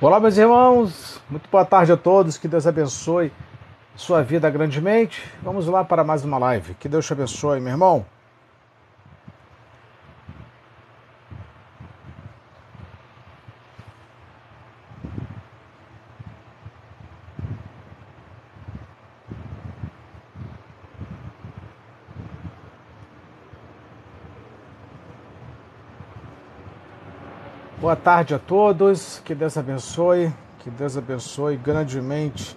Olá, meus irmãos, muito boa tarde a todos, que Deus abençoe sua vida grandemente. Vamos lá para mais uma live. Que Deus te abençoe, meu irmão. Tarde a todos, que Deus abençoe, que Deus abençoe grandemente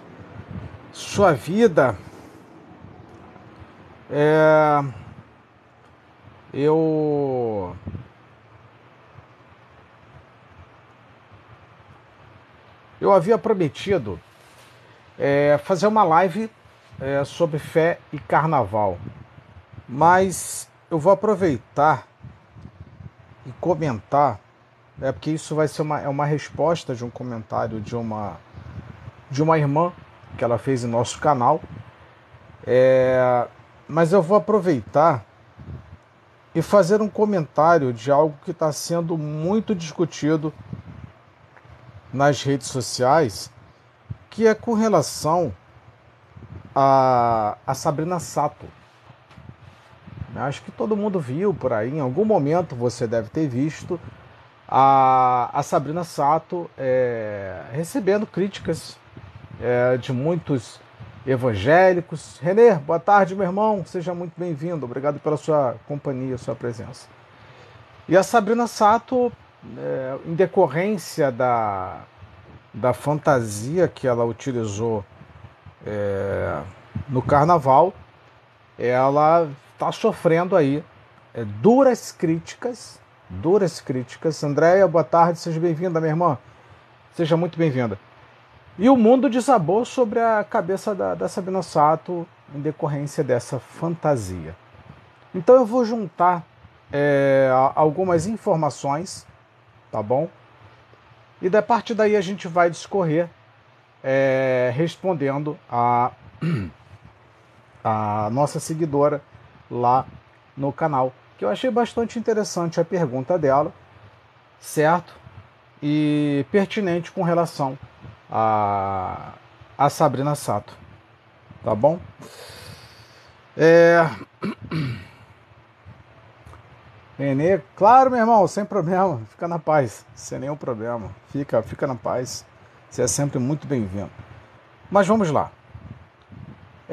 sua vida. É, eu eu havia prometido é, fazer uma live é, sobre fé e carnaval, mas eu vou aproveitar e comentar é porque isso vai ser uma, é uma resposta de um comentário de uma de uma irmã que ela fez em nosso canal. É, mas eu vou aproveitar e fazer um comentário de algo que está sendo muito discutido nas redes sociais, que é com relação a, a Sabrina Sato. Acho que todo mundo viu por aí, em algum momento você deve ter visto a, a Sabrina Sato é, recebendo críticas é, de muitos evangélicos. Renê, boa tarde, meu irmão. Seja muito bem-vindo. Obrigado pela sua companhia, sua presença. E a Sabrina Sato, é, em decorrência da, da fantasia que ela utilizou é, no carnaval, ela está sofrendo aí é, duras críticas duras críticas. Andréia, boa tarde, seja bem-vinda, minha irmã. Seja muito bem-vinda. E o mundo desabou sobre a cabeça da, da Sabina Sato em decorrência dessa fantasia. Então eu vou juntar é, algumas informações, tá bom? E da parte daí a gente vai discorrer é, respondendo a, a nossa seguidora lá no canal que eu achei bastante interessante a pergunta dela, certo? E pertinente com relação a, a Sabrina Sato, tá bom? É... Renê, claro, meu irmão, sem problema, fica na paz, sem nenhum problema, fica, fica na paz, você é sempre muito bem-vindo. Mas vamos lá.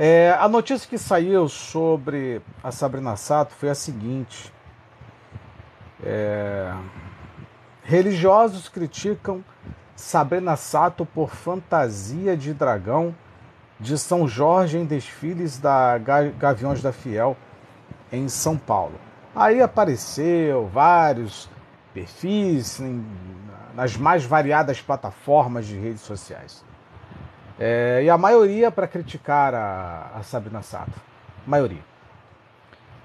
É, a notícia que saiu sobre a Sabrina Sato foi a seguinte: é, religiosos criticam Sabrina Sato por fantasia de dragão de São Jorge em desfiles da Gaviões da Fiel em São Paulo. Aí apareceu vários perfis nas mais variadas plataformas de redes sociais. É, e a maioria para criticar a, a Sabrina Sato. Maioria.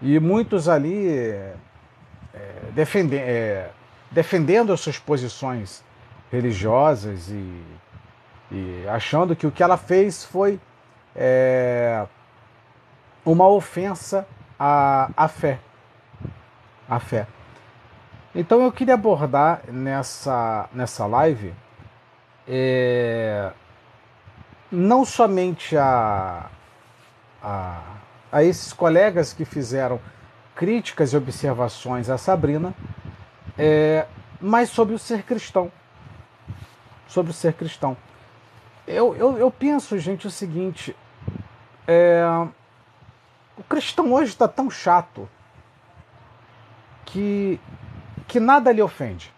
E muitos ali é, defende, é, defendendo as suas posições religiosas e, e, achando que o que ela fez foi é, uma ofensa à, à fé. À fé. Então eu queria abordar nessa, nessa live é, não somente a, a, a esses colegas que fizeram críticas e observações a Sabrina, é, mas sobre o ser cristão. Sobre o ser cristão. Eu, eu, eu penso, gente, o seguinte: é, o cristão hoje está tão chato que, que nada lhe ofende.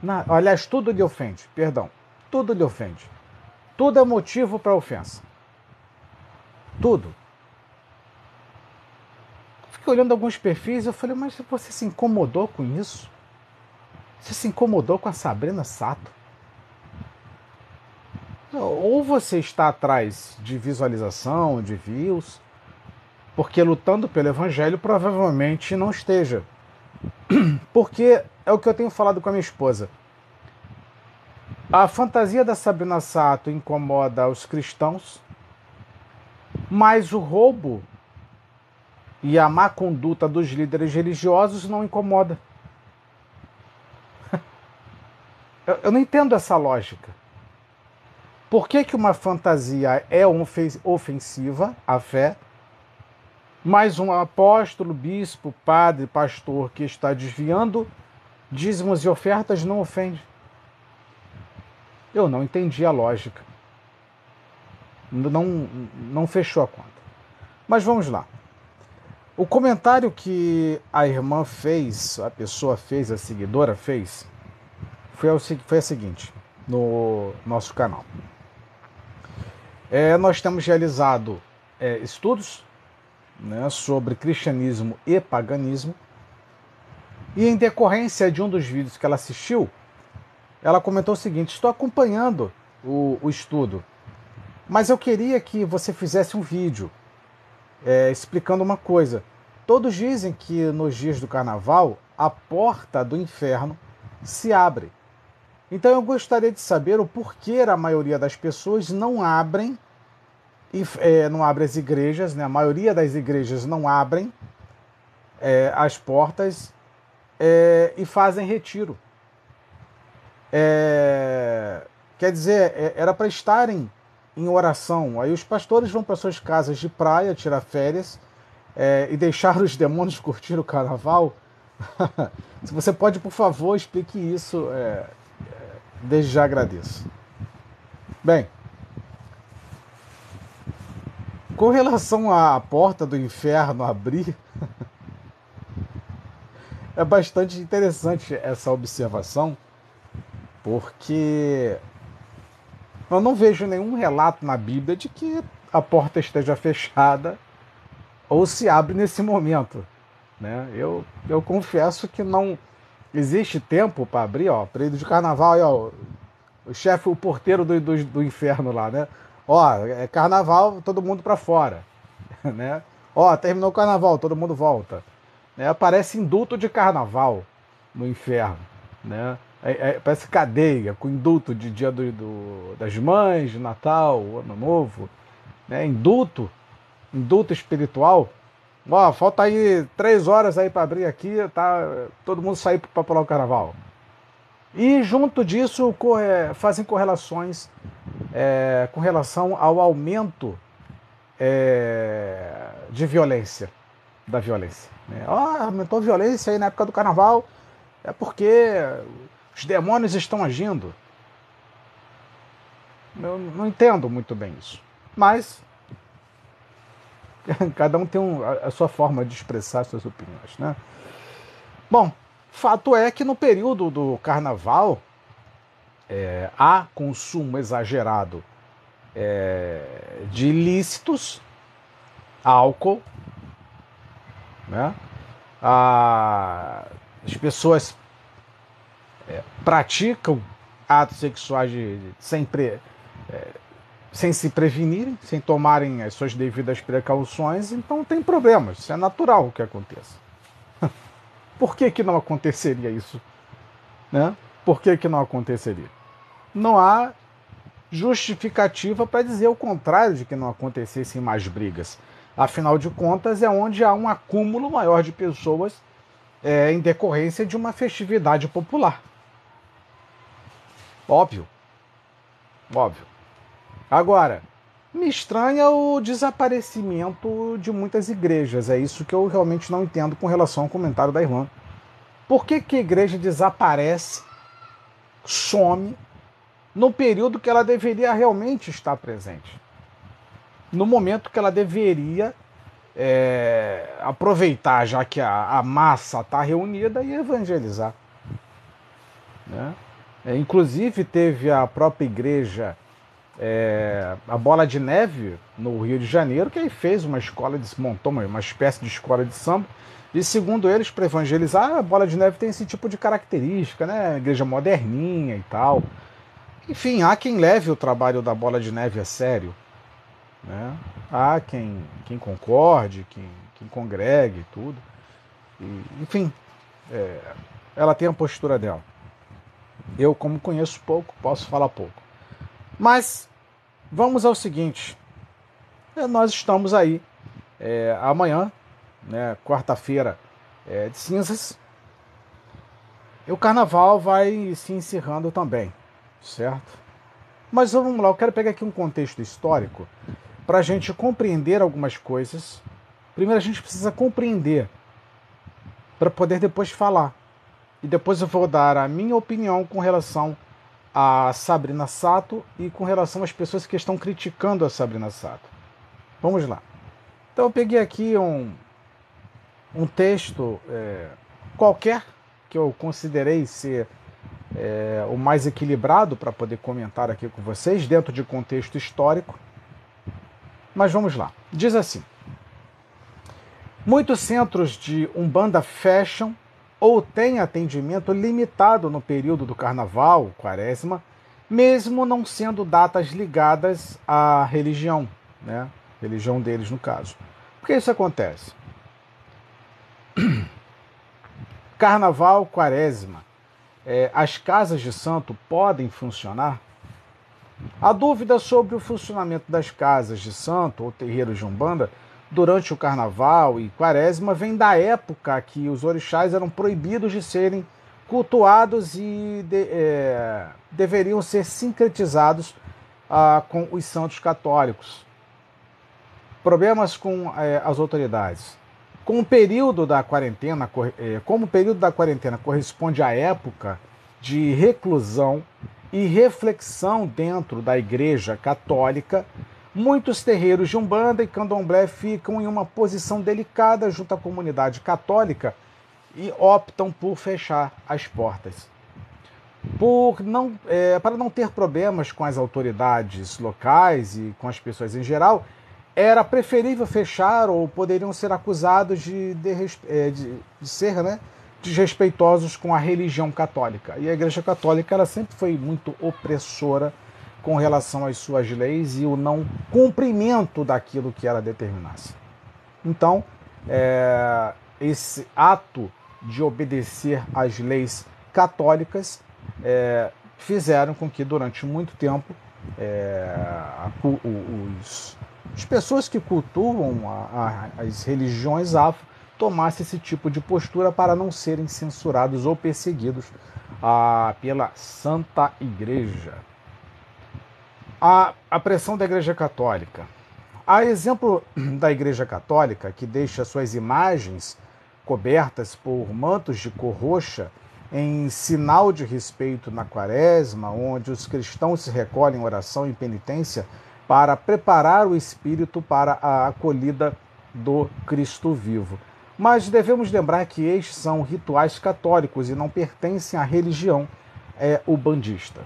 Na, aliás, tudo lhe ofende, perdão. Tudo lhe ofende. Tudo é motivo para ofensa. Tudo. Fiquei olhando alguns perfis e eu falei, mas você se incomodou com isso? Você se incomodou com a Sabrina Sato? Ou você está atrás de visualização, de views, porque lutando pelo evangelho provavelmente não esteja. Porque é o que eu tenho falado com a minha esposa. A fantasia da Sabrina Sato incomoda os cristãos, mas o roubo e a má conduta dos líderes religiosos não incomoda. Eu, eu não entendo essa lógica. Por que, que uma fantasia é ofensiva à fé? Mas um apóstolo, bispo, padre, pastor que está desviando dízimos e ofertas não ofende. Eu não entendi a lógica. Não, não fechou a conta. Mas vamos lá. O comentário que a irmã fez, a pessoa fez, a seguidora fez, foi, o, foi a seguinte, no nosso canal. É, nós temos realizado é, estudos né, sobre cristianismo e paganismo, e em decorrência de um dos vídeos que ela assistiu, ela comentou o seguinte: Estou acompanhando o, o estudo, mas eu queria que você fizesse um vídeo é, explicando uma coisa. Todos dizem que nos dias do carnaval a porta do inferno se abre. Então eu gostaria de saber o porquê a maioria das pessoas não abrem é, não abre as igrejas, né? A maioria das igrejas não abrem é, as portas é, e fazem retiro. É, quer dizer, é, era para estarem em oração. Aí os pastores vão para suas casas de praia tirar férias é, e deixar os demônios curtir o carnaval. Se você pode, por favor, explique isso, é, é, desde já agradeço. Bem, com relação à porta do inferno abrir, é bastante interessante essa observação, porque eu não vejo nenhum relato na Bíblia de que a porta esteja fechada ou se abre nesse momento. Né? Eu, eu confesso que não existe tempo para abrir, ó, período de carnaval, aí, ó, o chefe, o porteiro do, do, do, inferno lá, né? Ó, é carnaval, todo mundo para fora, né? Ó, terminou o carnaval, todo mundo volta. Né? Aparece indulto de carnaval no inferno, né? É, é, parece cadeia, com indulto de dia do, do, das mães, de Natal, Ano Novo, né? Indulto, indulto espiritual. Ó, falta aí três horas aí para abrir aqui, tá? Todo mundo sair para pular o carnaval. E junto disso corre, fazem correlações é, com relação ao aumento é, de violência, da violência. Né? Oh, aumentou a violência aí na época do carnaval, é porque os demônios estão agindo. Eu não entendo muito bem isso. Mas cada um tem um, a, sua forma de expressar suas opiniões, né? Bom, fato é que no período do carnaval é, há consumo exagerado é, de ilícitos, álcool, né? Ah, as pessoas é, praticam atos sexuais de, de, sem, pre, é, sem se prevenirem, sem tomarem as suas devidas precauções, então tem problemas. Isso é natural que aconteça. Por que, que não aconteceria isso? Né? Por que, que não aconteceria? Não há justificativa para dizer o contrário de que não acontecessem mais brigas. Afinal de contas, é onde há um acúmulo maior de pessoas é, em decorrência de uma festividade popular. Óbvio. Óbvio. Agora, me estranha o desaparecimento de muitas igrejas. É isso que eu realmente não entendo com relação ao comentário da irmã. Por que, que a igreja desaparece, some, no período que ela deveria realmente estar presente? No momento que ela deveria é, aproveitar, já que a, a massa está reunida, e evangelizar. Né? É, inclusive teve a própria igreja, é, a Bola de Neve, no Rio de Janeiro, que aí fez uma escola, de, montou uma, uma espécie de escola de samba. E segundo eles, para evangelizar, a Bola de Neve tem esse tipo de característica, né? Igreja moderninha e tal. Enfim, há quem leve o trabalho da Bola de Neve a sério. Né? Há quem, quem concorde, quem, quem congregue tudo. E, enfim, é, ela tem a postura dela. Eu, como conheço pouco, posso falar pouco. Mas vamos ao seguinte: é, nós estamos aí é, amanhã, né, quarta-feira é, de cinzas. E o carnaval vai se encerrando também, certo? Mas vamos lá, eu quero pegar aqui um contexto histórico para a gente compreender algumas coisas. Primeiro a gente precisa compreender para poder depois falar. E depois eu vou dar a minha opinião com relação a Sabrina Sato e com relação às pessoas que estão criticando a Sabrina Sato. Vamos lá. Então eu peguei aqui um, um texto é, qualquer que eu considerei ser é, o mais equilibrado para poder comentar aqui com vocês, dentro de contexto histórico. Mas vamos lá. Diz assim: Muitos centros de Umbanda fecham ou têm atendimento limitado no período do carnaval, quaresma, mesmo não sendo datas ligadas à religião, né? Religião deles, no caso. Por que isso acontece? Carnaval, quaresma. É, as casas de santo podem funcionar? A dúvida sobre o funcionamento das casas de santo ou terreiros de umbanda durante o carnaval e quaresma vem da época que os orixás eram proibidos de serem cultuados e de, é, deveriam ser sincretizados ah, com os santos católicos. Problemas com é, as autoridades. Com o período da quarentena, é, como o período da quarentena corresponde à época de reclusão e reflexão dentro da Igreja Católica, Muitos terreiros de Umbanda e Candomblé ficam em uma posição delicada junto à comunidade católica e optam por fechar as portas. Por não, é, para não ter problemas com as autoridades locais e com as pessoas em geral, era preferível fechar ou poderiam ser acusados de, de, é, de, de ser né, desrespeitosos com a religião católica. E a Igreja Católica ela sempre foi muito opressora com relação às suas leis e o não cumprimento daquilo que ela determinasse. Então, é, esse ato de obedecer às leis católicas é, fizeram com que durante muito tempo é, os, as pessoas que cultuam a, a, as religiões afro tomassem esse tipo de postura para não serem censurados ou perseguidos a, pela Santa Igreja. A, a pressão da Igreja Católica. A exemplo da Igreja Católica, que deixa suas imagens cobertas por mantos de cor roxa, em sinal de respeito na quaresma, onde os cristãos se recolhem em oração e penitência para preparar o espírito para a acolhida do Cristo vivo. Mas devemos lembrar que estes são rituais católicos e não pertencem à religião é, ubandista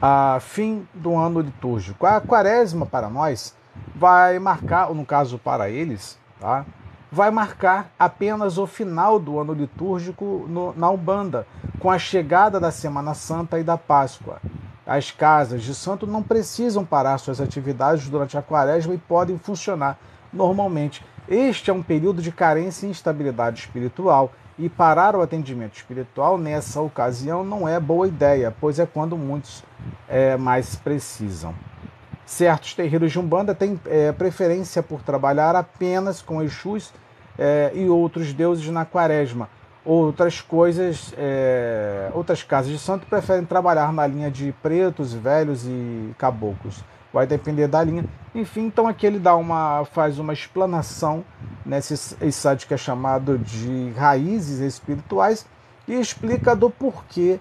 a fim do ano litúrgico. A quaresma para nós vai marcar, ou no caso para eles, tá? vai marcar apenas o final do ano litúrgico no, na Umbanda, com a chegada da Semana Santa e da Páscoa. As casas de santo não precisam parar suas atividades durante a quaresma e podem funcionar normalmente. Este é um período de carência e instabilidade espiritual e parar o atendimento espiritual nessa ocasião não é boa ideia, pois é quando muitos é, mais precisam. Certos terreiros de Umbanda têm é, preferência por trabalhar apenas com Exus é, e outros deuses na quaresma. Outras coisas, é, outras casas de santo preferem trabalhar na linha de pretos, velhos e caboclos vai depender da linha. Enfim, então aqui ele dá uma, faz uma explanação nesse site que é chamado de Raízes Espirituais e explica do porquê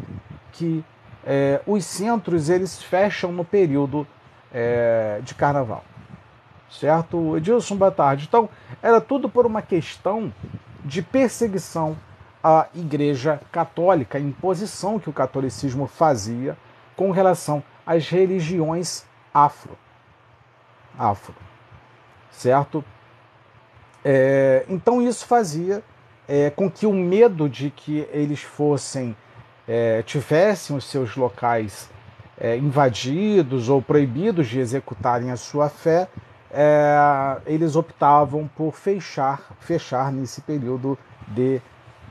que é, os centros eles fecham no período é, de carnaval. Certo? Edilson, boa tarde. Então, era tudo por uma questão de perseguição à Igreja Católica, imposição que o catolicismo fazia com relação às religiões afro. Afro. Certo? É, então isso fazia é, com que o medo de que eles fossem, é, tivessem os seus locais é, invadidos ou proibidos de executarem a sua fé, é, eles optavam por fechar, fechar nesse período de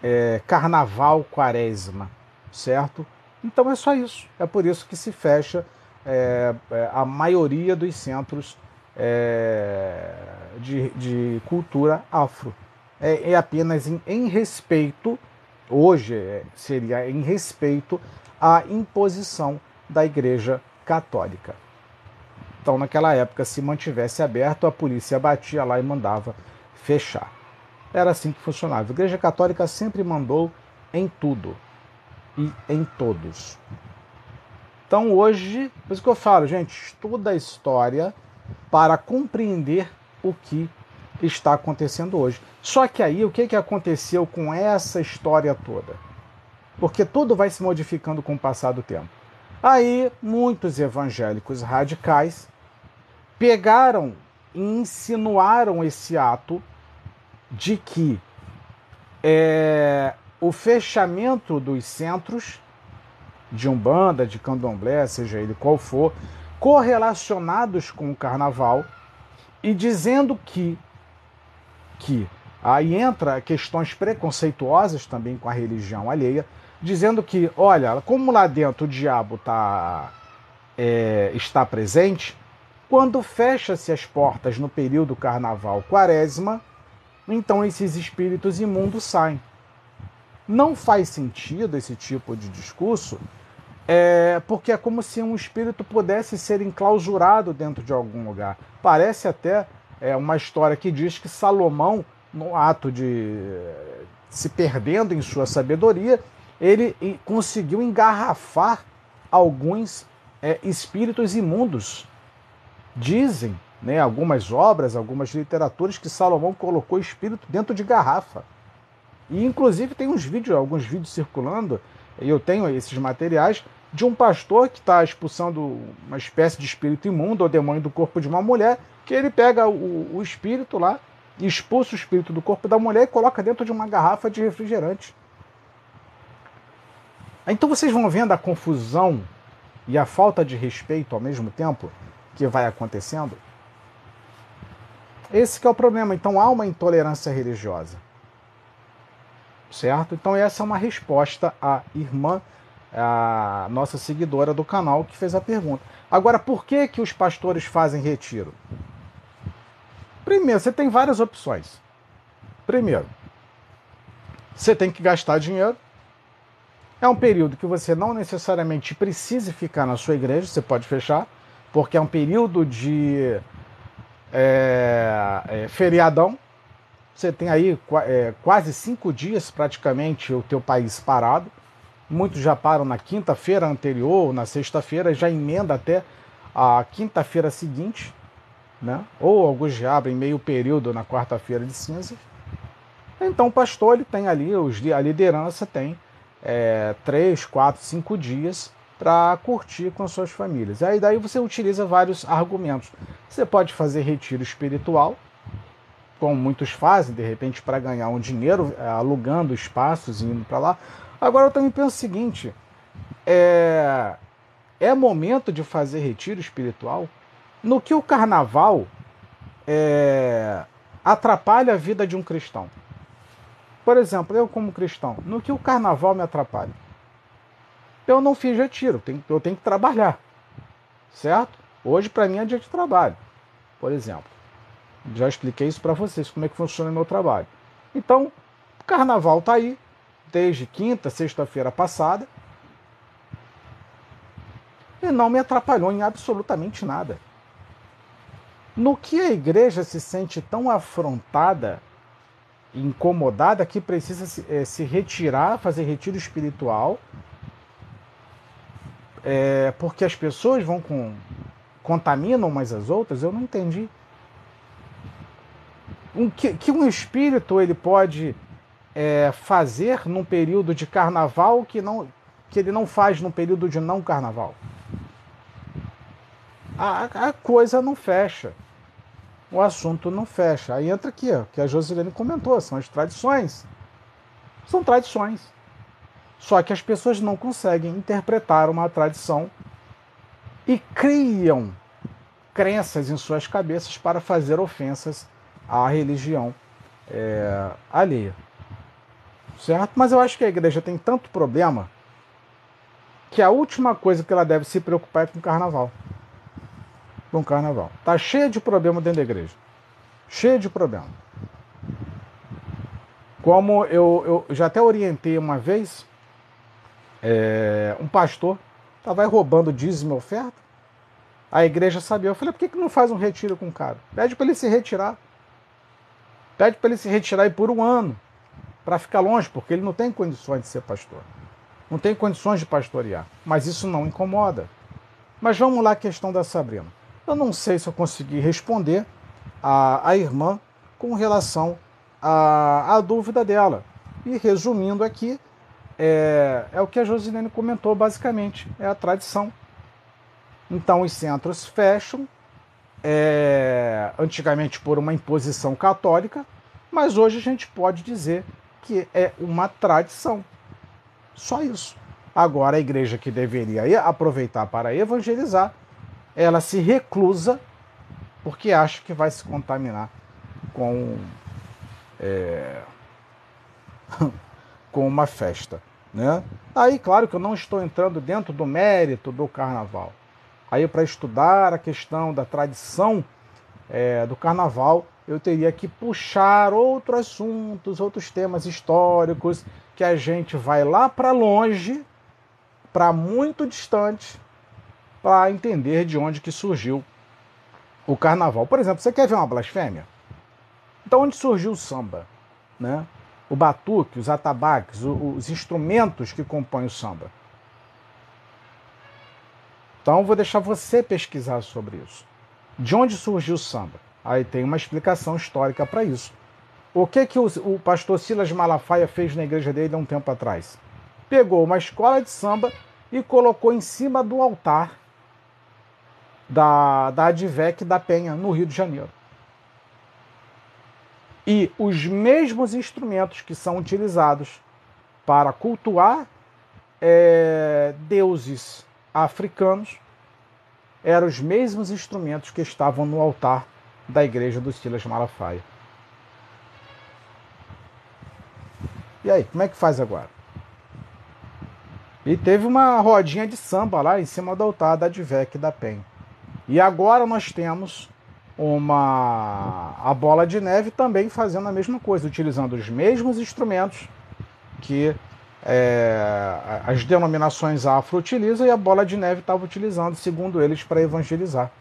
é, carnaval quaresma, certo? Então é só isso. É por isso que se fecha é, é, a maioria dos centros é, de, de, cultura afro. É, é apenas em, em, respeito, hoje é, seria em respeito à imposição da Igreja Católica. Então, naquela época, se mantivesse aberto, a polícia batia lá e mandava fechar. Era assim que funcionava. A Igreja Católica sempre mandou em tudo e em todos. Então, hoje, por isso que eu falo, gente, estuda a história para compreender o que está acontecendo hoje. Só que aí, o que, que aconteceu com essa história toda? Porque tudo vai se modificando com o passar do tempo. Aí, muitos evangélicos radicais pegaram e insinuaram esse ato de que é, o fechamento dos centros de umbanda, de candomblé, seja ele qual for, correlacionados com o carnaval e dizendo que que aí entra questões preconceituosas também com a religião alheia, dizendo que, olha, como lá dentro o diabo tá, é, está presente, quando fecha-se as portas no período carnaval quaresma, então esses espíritos imundos saem. Não faz sentido esse tipo de discurso, é, porque é como se um espírito pudesse ser enclausurado dentro de algum lugar. Parece até é, uma história que diz que Salomão, no ato de se perdendo em sua sabedoria, ele conseguiu engarrafar alguns é, espíritos imundos. Dizem né, algumas obras, algumas literaturas, que Salomão colocou espírito dentro de garrafa. E inclusive tem uns vídeos, alguns vídeos circulando, e eu tenho esses materiais, de um pastor que está expulsando uma espécie de espírito imundo ou demônio do corpo de uma mulher, que ele pega o, o espírito lá, expulsa o espírito do corpo da mulher e coloca dentro de uma garrafa de refrigerante. Então vocês vão vendo a confusão e a falta de respeito ao mesmo tempo que vai acontecendo. Esse que é o problema. Então há uma intolerância religiosa. Certo? Então essa é uma resposta à irmã, a nossa seguidora do canal que fez a pergunta. Agora, por que que os pastores fazem retiro? Primeiro, você tem várias opções. Primeiro, você tem que gastar dinheiro. É um período que você não necessariamente precise ficar na sua igreja, você pode fechar, porque é um período de é, é, feriadão. Você tem aí é, quase cinco dias praticamente o teu país parado. Muitos já param na quinta-feira anterior, na sexta-feira, já emenda até a quinta-feira seguinte, né? ou alguns já abrem meio período na quarta-feira de cinza. Então o pastor ele tem ali, os, a liderança tem é, três, quatro, cinco dias para curtir com suas famílias. Aí daí você utiliza vários argumentos. Você pode fazer retiro espiritual, como muitos fazem, de repente para ganhar um dinheiro, é, alugando espaços e indo para lá. Agora eu também penso o seguinte: é, é momento de fazer retiro espiritual? No que o carnaval é, atrapalha a vida de um cristão? Por exemplo, eu como cristão, no que o carnaval me atrapalha? eu não fiz retiro, eu tenho que trabalhar, certo? Hoje, para mim, é dia de trabalho, por exemplo. Já expliquei isso para vocês, como é que funciona o meu trabalho. Então, o carnaval está aí, desde quinta, sexta-feira passada, e não me atrapalhou em absolutamente nada. No que a igreja se sente tão afrontada, incomodada, que precisa se, é, se retirar, fazer retiro espiritual, é, porque as pessoas vão com contaminam umas as outras, eu não entendi. Que, que um espírito ele pode é, fazer num período de carnaval que, não, que ele não faz num período de não carnaval? A, a coisa não fecha. O assunto não fecha. Aí entra aqui, ó, que a Josilene comentou, são as tradições. São tradições. Só que as pessoas não conseguem interpretar uma tradição e criam crenças em suas cabeças para fazer ofensas à religião é, alheia. Certo? Mas eu acho que a igreja tem tanto problema que a última coisa que ela deve se preocupar é com o carnaval. Com o carnaval. Tá cheia de problema dentro da igreja. Cheia de problema. Como eu, eu já até orientei uma vez é, um pastor Estava roubando dízimo e oferta. A igreja sabia. Eu falei, por que, que não faz um retiro com o cara? Pede para ele se retirar. Pede para ele se retirar aí por um ano. Para ficar longe, porque ele não tem condições de ser pastor. Não tem condições de pastorear. Mas isso não incomoda. Mas vamos lá à questão da Sabrina. Eu não sei se eu consegui responder a, a irmã com relação à, à dúvida dela. E resumindo aqui, é, é o que a Josilene comentou basicamente, é a tradição. Então os centros fecham, é, antigamente por uma imposição católica, mas hoje a gente pode dizer que é uma tradição. Só isso. Agora a igreja que deveria aproveitar para evangelizar, ela se reclusa porque acha que vai se contaminar com é, com uma festa, né? Aí, claro que eu não estou entrando dentro do mérito do carnaval. Aí, para estudar a questão da tradição é, do carnaval, eu teria que puxar outros assuntos, outros temas históricos, que a gente vai lá para longe, para muito distante, para entender de onde que surgiu o carnaval. Por exemplo, você quer ver uma blasfêmia? Então, onde surgiu o samba? Né? O batuque, os atabaques, os instrumentos que compõem o samba. Então, vou deixar você pesquisar sobre isso. De onde surgiu o samba? Aí tem uma explicação histórica para isso. O que, que o, o pastor Silas Malafaia fez na igreja dele há um tempo atrás? Pegou uma escola de samba e colocou em cima do altar da, da Advec da Penha, no Rio de Janeiro. E os mesmos instrumentos que são utilizados para cultuar é, deuses africanos eram os mesmos instrumentos que estavam no altar da igreja dos Silas Malafaia. E aí, como é que faz agora? E teve uma rodinha de samba lá em cima do altar da Advec da Penha. E agora nós temos uma a bola de neve também fazendo a mesma coisa, utilizando os mesmos instrumentos que é, as denominações afro utilizam e a bola de neve estava utilizando, segundo eles, para evangelizar.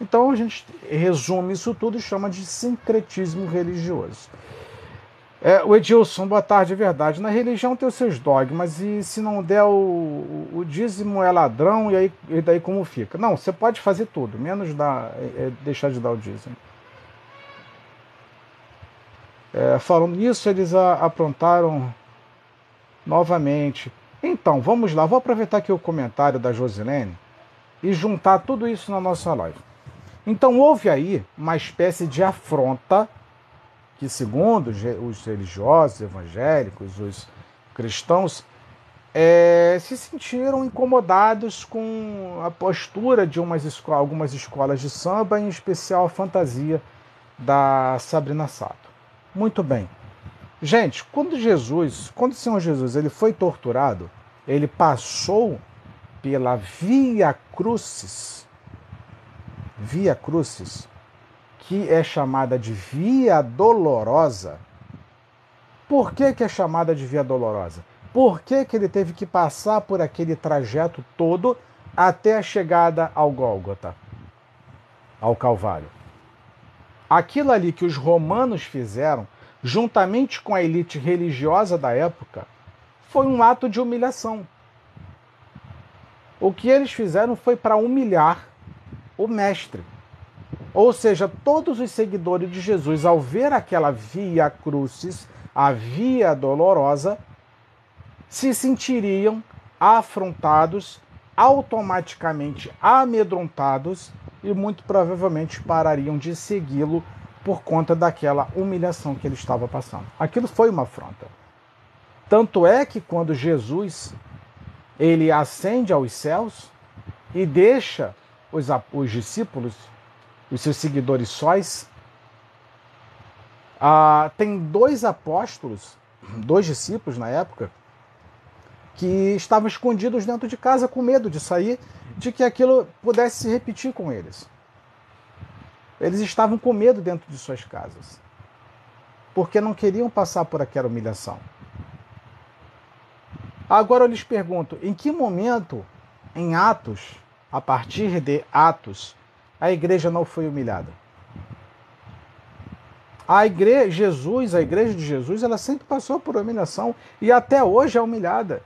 Então a gente resume isso tudo e chama de sincretismo religioso. É, o Edilson, boa tarde, é verdade. Na religião tem os seus dogmas e se não der o, o dízimo é ladrão e aí e daí como fica? Não, você pode fazer tudo, menos dar, é, é deixar de dar o dízimo. É, falando nisso, eles a, aprontaram novamente. Então, vamos lá, vou aproveitar aqui o comentário da Josilene e juntar tudo isso na nossa live. Então, houve aí uma espécie de afronta que, segundo os religiosos, evangélicos, os cristãos, é, se sentiram incomodados com a postura de escolas, algumas escolas de samba, em especial a fantasia da Sabrina Sato. Muito bem. Gente, quando Jesus, quando o Senhor Jesus ele foi torturado, ele passou pela Via Crucis, Via Crucis, que é chamada de Via Dolorosa. Por que, que é chamada de Via Dolorosa? Por que, que ele teve que passar por aquele trajeto todo até a chegada ao Gólgota, ao Calvário? Aquilo ali que os romanos fizeram, juntamente com a elite religiosa da época, foi um ato de humilhação. O que eles fizeram foi para humilhar o mestre. Ou seja, todos os seguidores de Jesus, ao ver aquela via crucis, a via dolorosa, se sentiriam afrontados, automaticamente amedrontados e muito provavelmente parariam de segui-lo por conta daquela humilhação que ele estava passando. Aquilo foi uma afronta. Tanto é que quando Jesus ele ascende aos céus e deixa os, os discípulos os seus seguidores sóis, ah, tem dois apóstolos, dois discípulos na época, que estavam escondidos dentro de casa com medo de sair, de que aquilo pudesse se repetir com eles. Eles estavam com medo dentro de suas casas, porque não queriam passar por aquela humilhação. Agora eu lhes pergunto: em que momento em Atos, a partir de Atos, a igreja não foi humilhada. A igreja, Jesus, a igreja de Jesus, ela sempre passou por humilhação e até hoje é humilhada.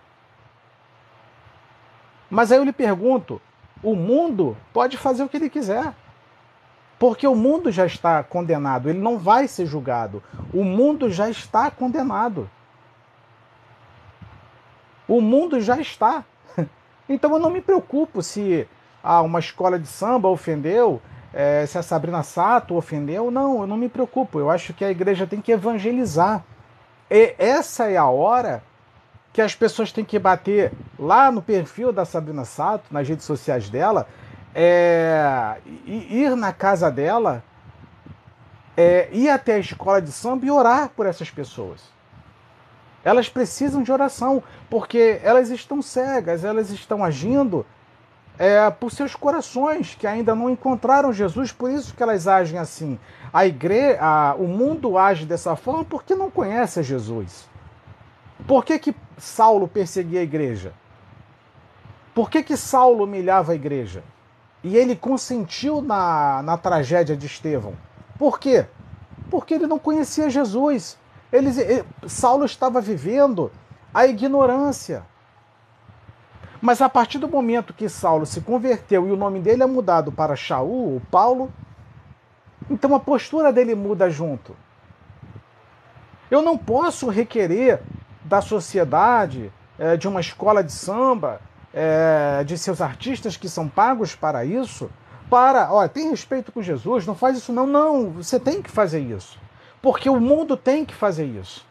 Mas aí eu lhe pergunto: o mundo pode fazer o que ele quiser. Porque o mundo já está condenado, ele não vai ser julgado. O mundo já está condenado. O mundo já está. Então eu não me preocupo se ah, uma escola de samba ofendeu, é, se a Sabrina Sato ofendeu. Não, eu não me preocupo. Eu acho que a igreja tem que evangelizar. E essa é a hora que as pessoas têm que bater lá no perfil da Sabrina Sato, nas redes sociais dela, é, ir na casa dela, é, ir até a escola de samba e orar por essas pessoas. Elas precisam de oração, porque elas estão cegas, elas estão agindo é, por seus corações que ainda não encontraram Jesus, por isso que elas agem assim. A igreja, a, o mundo age dessa forma porque não conhece Jesus. Por que, que Saulo perseguia a igreja? Por que, que Saulo humilhava a igreja? E ele consentiu na, na tragédia de Estevão. Por quê? Porque ele não conhecia Jesus. Ele, ele, Saulo estava vivendo a ignorância. Mas a partir do momento que Saulo se converteu e o nome dele é mudado para Shaul, ou Paulo, então a postura dele muda junto. Eu não posso requerer da sociedade, é, de uma escola de samba, é, de seus artistas que são pagos para isso, para, ó, tem respeito com Jesus, não faz isso não, não, você tem que fazer isso. Porque o mundo tem que fazer isso.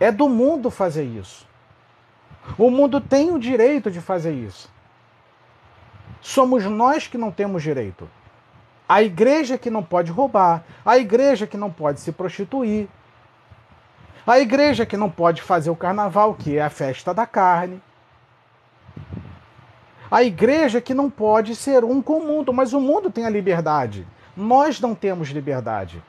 É do mundo fazer isso. O mundo tem o direito de fazer isso. Somos nós que não temos direito. A igreja que não pode roubar, a igreja que não pode se prostituir, a igreja que não pode fazer o carnaval, que é a festa da carne. A igreja que não pode ser um com o mundo, mas o mundo tem a liberdade. Nós não temos liberdade.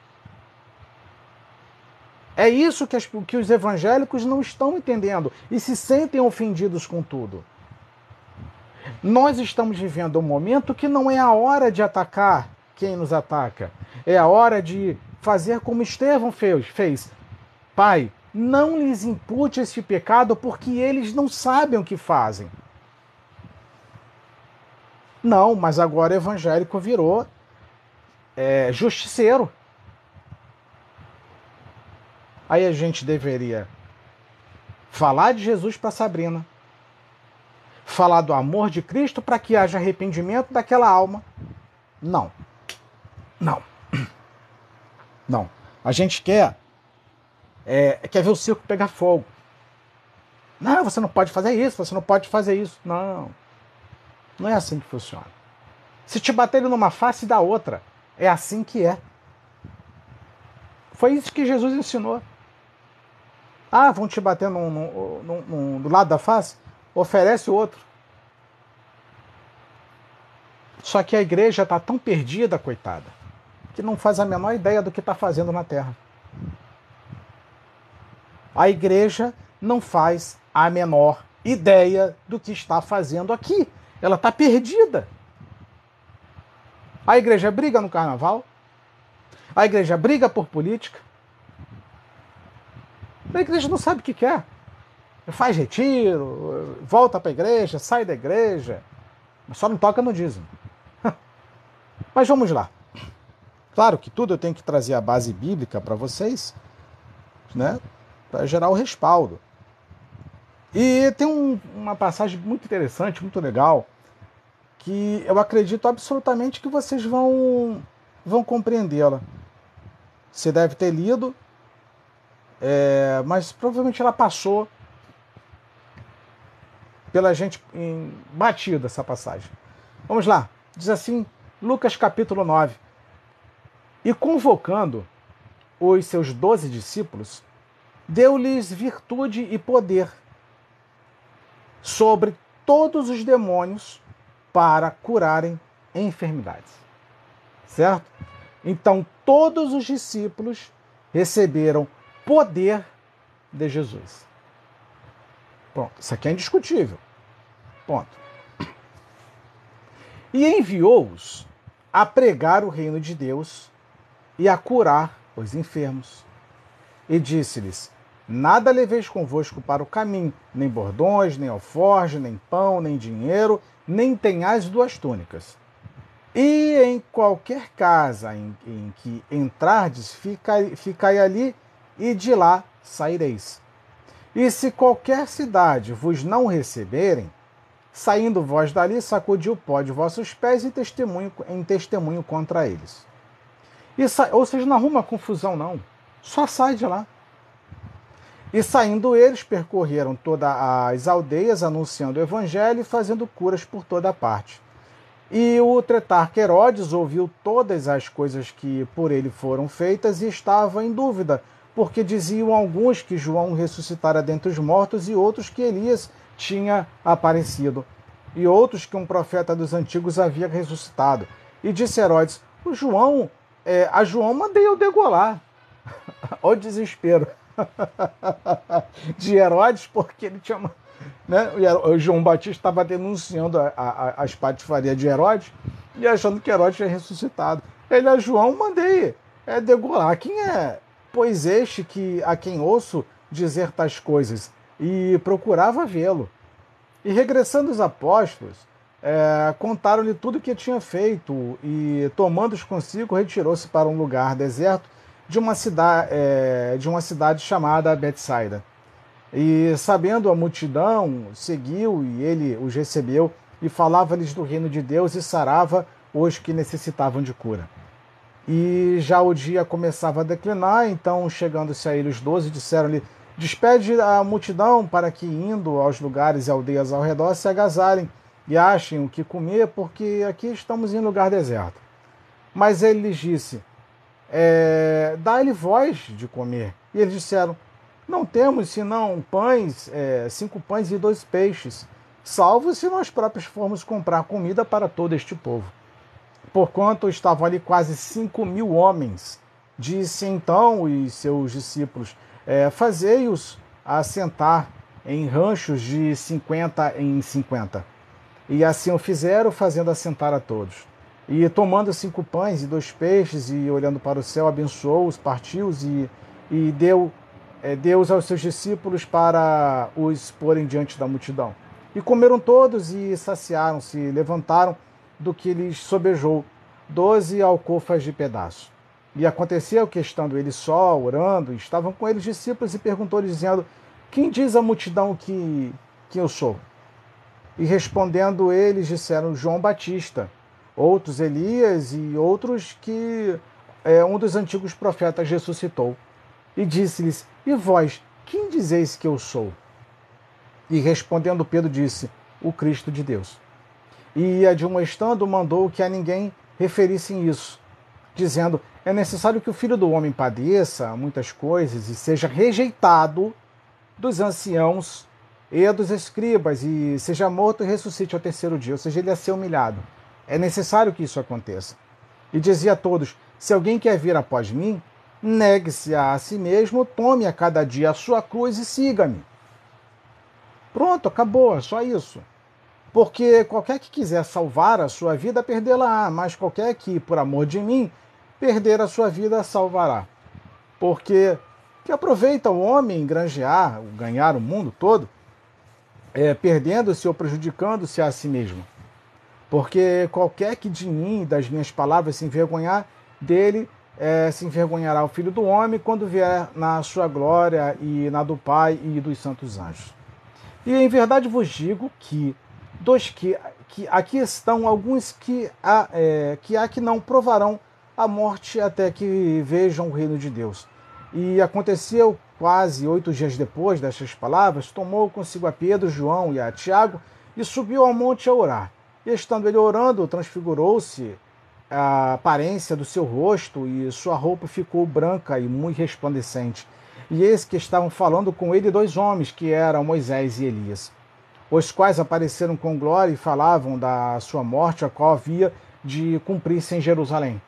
É isso que, as, que os evangélicos não estão entendendo e se sentem ofendidos com tudo. Nós estamos vivendo um momento que não é a hora de atacar quem nos ataca. É a hora de fazer como Estevão fez. fez. Pai, não lhes impute este pecado porque eles não sabem o que fazem. Não, mas agora o evangélico virou é, justiceiro. Aí a gente deveria falar de Jesus para Sabrina, falar do amor de Cristo para que haja arrependimento daquela alma. Não. Não. Não. A gente quer é, quer ver o circo pegar fogo. Não, você não pode fazer isso, você não pode fazer isso. Não. Não é assim que funciona. Se te baterem numa face da outra, é assim que é. Foi isso que Jesus ensinou. Ah, vão te bater no, no, no, do lado da face? Oferece outro. Só que a igreja está tão perdida, coitada, que não faz a menor ideia do que está fazendo na terra. A igreja não faz a menor ideia do que está fazendo aqui. Ela está perdida. A igreja briga no carnaval. A igreja briga por política. A igreja não sabe o que quer. Faz retiro, volta para a igreja, sai da igreja, só não toca no dízimo. Mas vamos lá. Claro que tudo eu tenho que trazer a base bíblica para vocês, né? Para gerar o respaldo. E tem um, uma passagem muito interessante, muito legal, que eu acredito absolutamente que vocês vão, vão compreendê-la. Você deve ter lido, é, mas provavelmente ela passou pela gente em batida essa passagem. Vamos lá. Diz assim, Lucas capítulo 9. E convocando os seus doze discípulos, deu-lhes virtude e poder sobre todos os demônios para curarem enfermidades. Certo? Então, todos os discípulos receberam poder de Jesus. Bom, isso aqui é indiscutível. Ponto. E enviou-os a pregar o reino de Deus e a curar os enfermos. E disse-lhes: Nada leveis convosco para o caminho, nem bordões, nem alforge, nem pão, nem dinheiro, nem tenhais duas túnicas. E em qualquer casa em, em que entrardes, ficai, ficai ali, e de lá saireis. E se qualquer cidade vos não receberem, saindo vós dali, sacudi o pó de vossos pés e testemunho, em testemunho contra eles. E, ou seja, não arruma confusão, não. Só sai de lá. E saindo eles, percorreram todas as aldeias, anunciando o evangelho e fazendo curas por toda parte. E o tretarca Herodes ouviu todas as coisas que por ele foram feitas e estava em dúvida porque diziam alguns que João ressuscitara dentre os mortos e outros que Elias tinha aparecido, e outros que um profeta dos antigos havia ressuscitado. E disse Herodes: O João, é, a João mandei eu degolar. o desespero de Herodes, porque ele tinha. Né? O João Batista estava denunciando a, a, as patifarias de Herodes e achando que Herodes tinha ressuscitado. Ele, a João, mandei é, degolar. Quem é pois este que a quem ouço dizer tais coisas, e procurava vê-lo. E regressando os apóstolos, é, contaram-lhe tudo o que tinha feito, e tomando-os consigo, retirou-se para um lugar deserto de uma cidade, é, de uma cidade chamada Betsaida. E sabendo a multidão, seguiu e ele os recebeu e falava-lhes do reino de Deus e sarava os que necessitavam de cura. E já o dia começava a declinar, então, chegando-se a ele os doze, disseram-lhe: Despede a multidão para que, indo aos lugares e aldeias ao redor, se agasalhem e achem o que comer, porque aqui estamos em lugar deserto. Mas ele lhes disse: é, Dá-lhe voz de comer. E eles disseram: Não temos senão pães, é, cinco pães e dois peixes, salvo se nós próprios formos comprar comida para todo este povo porquanto estavam ali quase cinco mil homens. Disse então os seus discípulos: é, Fazei-os assentar em ranchos de cinquenta em cinquenta. E assim o fizeram, fazendo assentar a todos. E tomando cinco pães e dois peixes, e olhando para o céu, abençoou-os, partiu-os e, e deu é, Deus aos seus discípulos para os porem diante da multidão. E comeram todos e saciaram-se, levantaram do que lhes sobejou, doze alcofas de pedaço. E aconteceu que, estando ele só, orando, estavam com ele os discípulos e perguntou-lhes, dizendo: Quem diz a multidão que, que eu sou? E respondendo eles, disseram: João Batista, outros Elias e outros que é, um dos antigos profetas ressuscitou. E disse-lhes: E vós, quem dizeis que eu sou? E respondendo Pedro disse: O Cristo de Deus e, admoestando, mandou que a ninguém referissem isso, dizendo: É necessário que o filho do homem padeça muitas coisas e seja rejeitado dos anciãos e dos escribas, e seja morto e ressuscite ao terceiro dia, ou seja, ele ia ser humilhado. É necessário que isso aconteça. E dizia a todos: Se alguém quer vir após mim, negue-se a si mesmo, tome a cada dia a sua cruz e siga-me. Pronto, acabou, é só isso. Porque qualquer que quiser salvar a sua vida, perdê-la-á, mas qualquer que, por amor de mim, perder a sua vida, salvará. Porque que aproveita o homem granjear, ganhar o mundo todo, é, perdendo-se ou prejudicando-se a si mesmo. Porque qualquer que de mim das minhas palavras se envergonhar, dele é, se envergonhará o Filho do Homem quando vier na sua glória e na do Pai e dos santos anjos. E em verdade vos digo que dos que, que aqui estão alguns que há, é, que há que não provarão a morte até que vejam o reino de Deus. E aconteceu quase oito dias depois destas palavras, tomou consigo a Pedro, João e a Tiago e subiu ao monte a orar. E estando ele orando, transfigurou-se a aparência do seu rosto e sua roupa ficou branca e muito resplandecente. E eis que estavam falando com ele dois homens, que eram Moisés e Elias os quais apareceram com glória e falavam da sua morte, a qual havia de cumprir-se em Jerusalém.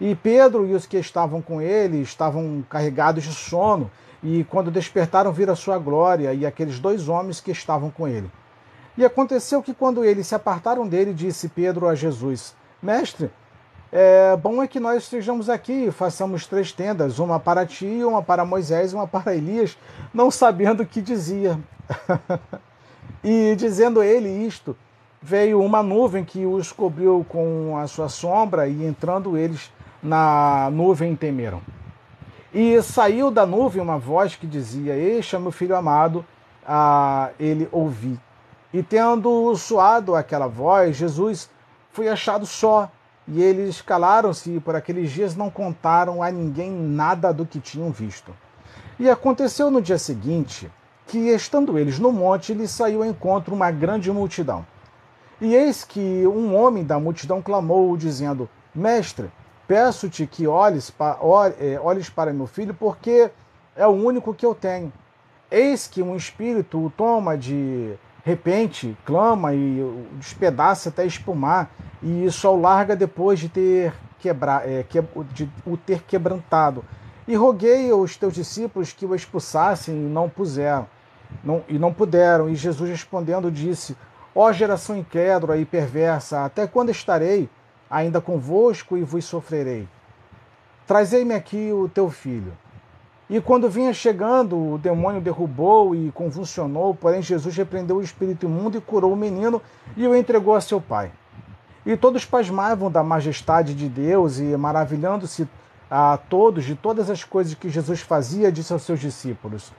E Pedro e os que estavam com ele estavam carregados de sono, e quando despertaram, viram a sua glória e aqueles dois homens que estavam com ele. E aconteceu que quando eles se apartaram dele, disse Pedro a Jesus: Mestre, é, bom é que nós estejamos aqui e façamos três tendas, uma para ti, uma para Moisés e uma para Elias, não sabendo o que dizia. e dizendo ele isto, veio uma nuvem que os cobriu com a sua sombra, e entrando eles na nuvem temeram. E saiu da nuvem uma voz que dizia: é meu filho amado, a ele ouvi. E tendo soado aquela voz, Jesus foi achado só. E eles calaram-se e por aqueles dias não contaram a ninguém nada do que tinham visto. E aconteceu no dia seguinte que, estando eles no monte, lhe saiu ao encontro uma grande multidão. E eis que um homem da multidão clamou, dizendo: Mestre, Peço-te que olhes, é, olhes para meu filho, porque é o único que eu tenho. Eis que um espírito o toma de repente, clama e despedaça até espumar, e só o larga depois de ter quebra, é, que, de o ter quebrantado. E roguei aos teus discípulos que o expulsassem e não puseram, não, e não puderam. E Jesus respondendo disse: Ó geração incrédula e perversa, até quando estarei ainda convosco e vos sofrerei. Trazei-me aqui o teu filho. E quando vinha chegando, o demônio derrubou e convulsionou, porém Jesus repreendeu o espírito imundo e curou o menino e o entregou a seu pai. E todos pasmavam da majestade de Deus e, maravilhando-se a todos de todas as coisas que Jesus fazia, disse aos seus discípulos: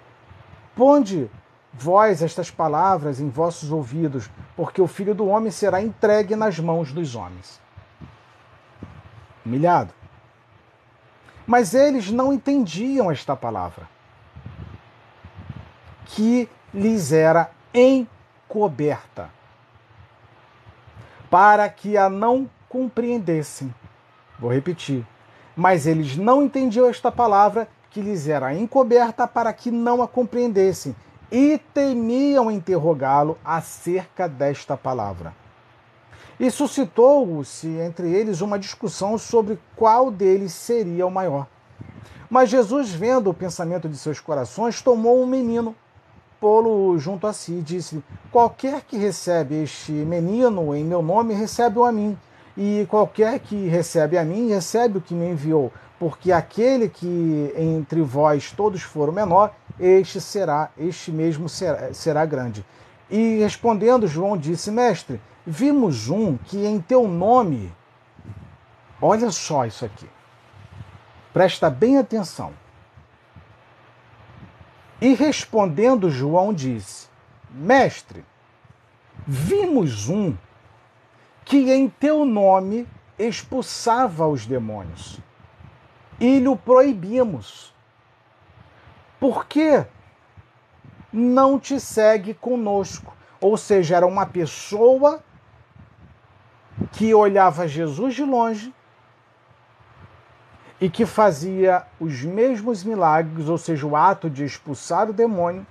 Ponde vós estas palavras em vossos ouvidos, porque o filho do homem será entregue nas mãos dos homens humilhado. Mas eles não entendiam esta palavra, que lhes era encoberta, para que a não compreendessem. Vou repetir. Mas eles não entendiam esta palavra que lhes era encoberta para que não a compreendessem e temiam interrogá-lo acerca desta palavra. E suscitou-se entre eles uma discussão sobre qual deles seria o maior. Mas Jesus, vendo o pensamento de seus corações, tomou um menino, pô-lo junto a si e disse: Qualquer que recebe este menino em meu nome, recebe-o a mim. E qualquer que recebe a mim, recebe o que me enviou. Porque aquele que entre vós todos for o menor, este será, este mesmo será, será grande. E respondendo, João disse: Mestre, vimos um que em teu nome. Olha só isso aqui. Presta bem atenção. E respondendo, João disse: Mestre, vimos um que em teu nome expulsava os demônios e lhe proibimos. Por que não te segue conosco? Ou seja, era uma pessoa que olhava Jesus de longe e que fazia os mesmos milagres, ou seja, o ato de expulsar o demônio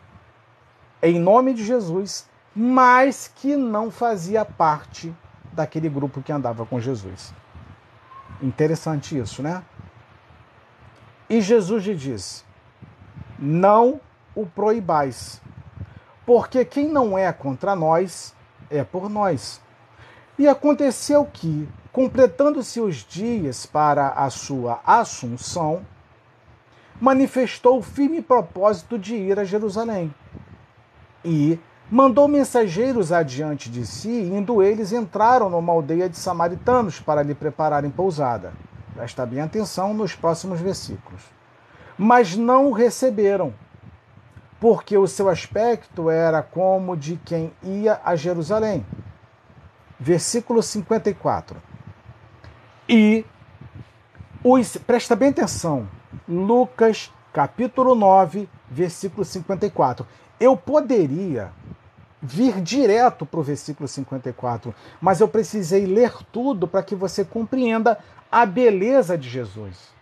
em nome de Jesus, mas que não fazia parte daquele grupo que andava com Jesus. Interessante isso, né? E Jesus lhe disse: Não o proibais, porque quem não é contra nós é por nós. E aconteceu que, completando-se os dias para a sua assunção, manifestou o firme propósito de ir a Jerusalém. E mandou mensageiros adiante de si, indo eles entraram numa aldeia de samaritanos para lhe prepararem pousada. Presta bem atenção nos próximos versículos. Mas não o receberam, porque o seu aspecto era como de quem ia a Jerusalém versículo 54. E os, presta bem atenção, Lucas capítulo 9, versículo 54. Eu poderia vir direto para o versículo 54, mas eu precisei ler tudo para que você compreenda a beleza de Jesus.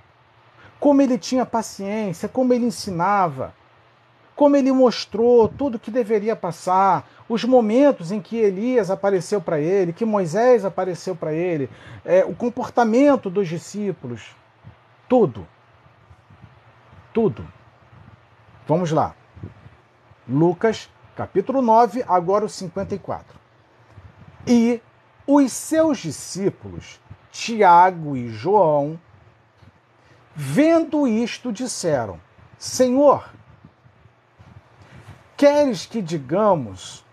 Como ele tinha paciência, como ele ensinava, como ele mostrou tudo que deveria passar, os momentos em que Elias apareceu para ele, que Moisés apareceu para ele, é, o comportamento dos discípulos, tudo. Tudo. Vamos lá. Lucas capítulo 9, agora o 54. E os seus discípulos, Tiago e João, vendo isto, disseram: Senhor, queres que digamos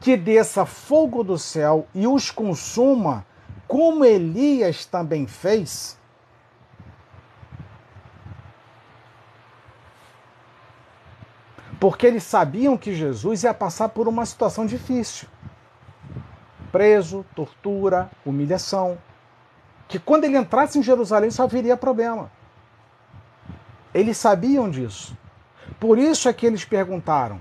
que desça fogo do céu e os consuma, como Elias também fez? Porque eles sabiam que Jesus ia passar por uma situação difícil preso, tortura, humilhação. Que quando ele entrasse em Jerusalém só viria problema. Eles sabiam disso. Por isso é que eles perguntaram.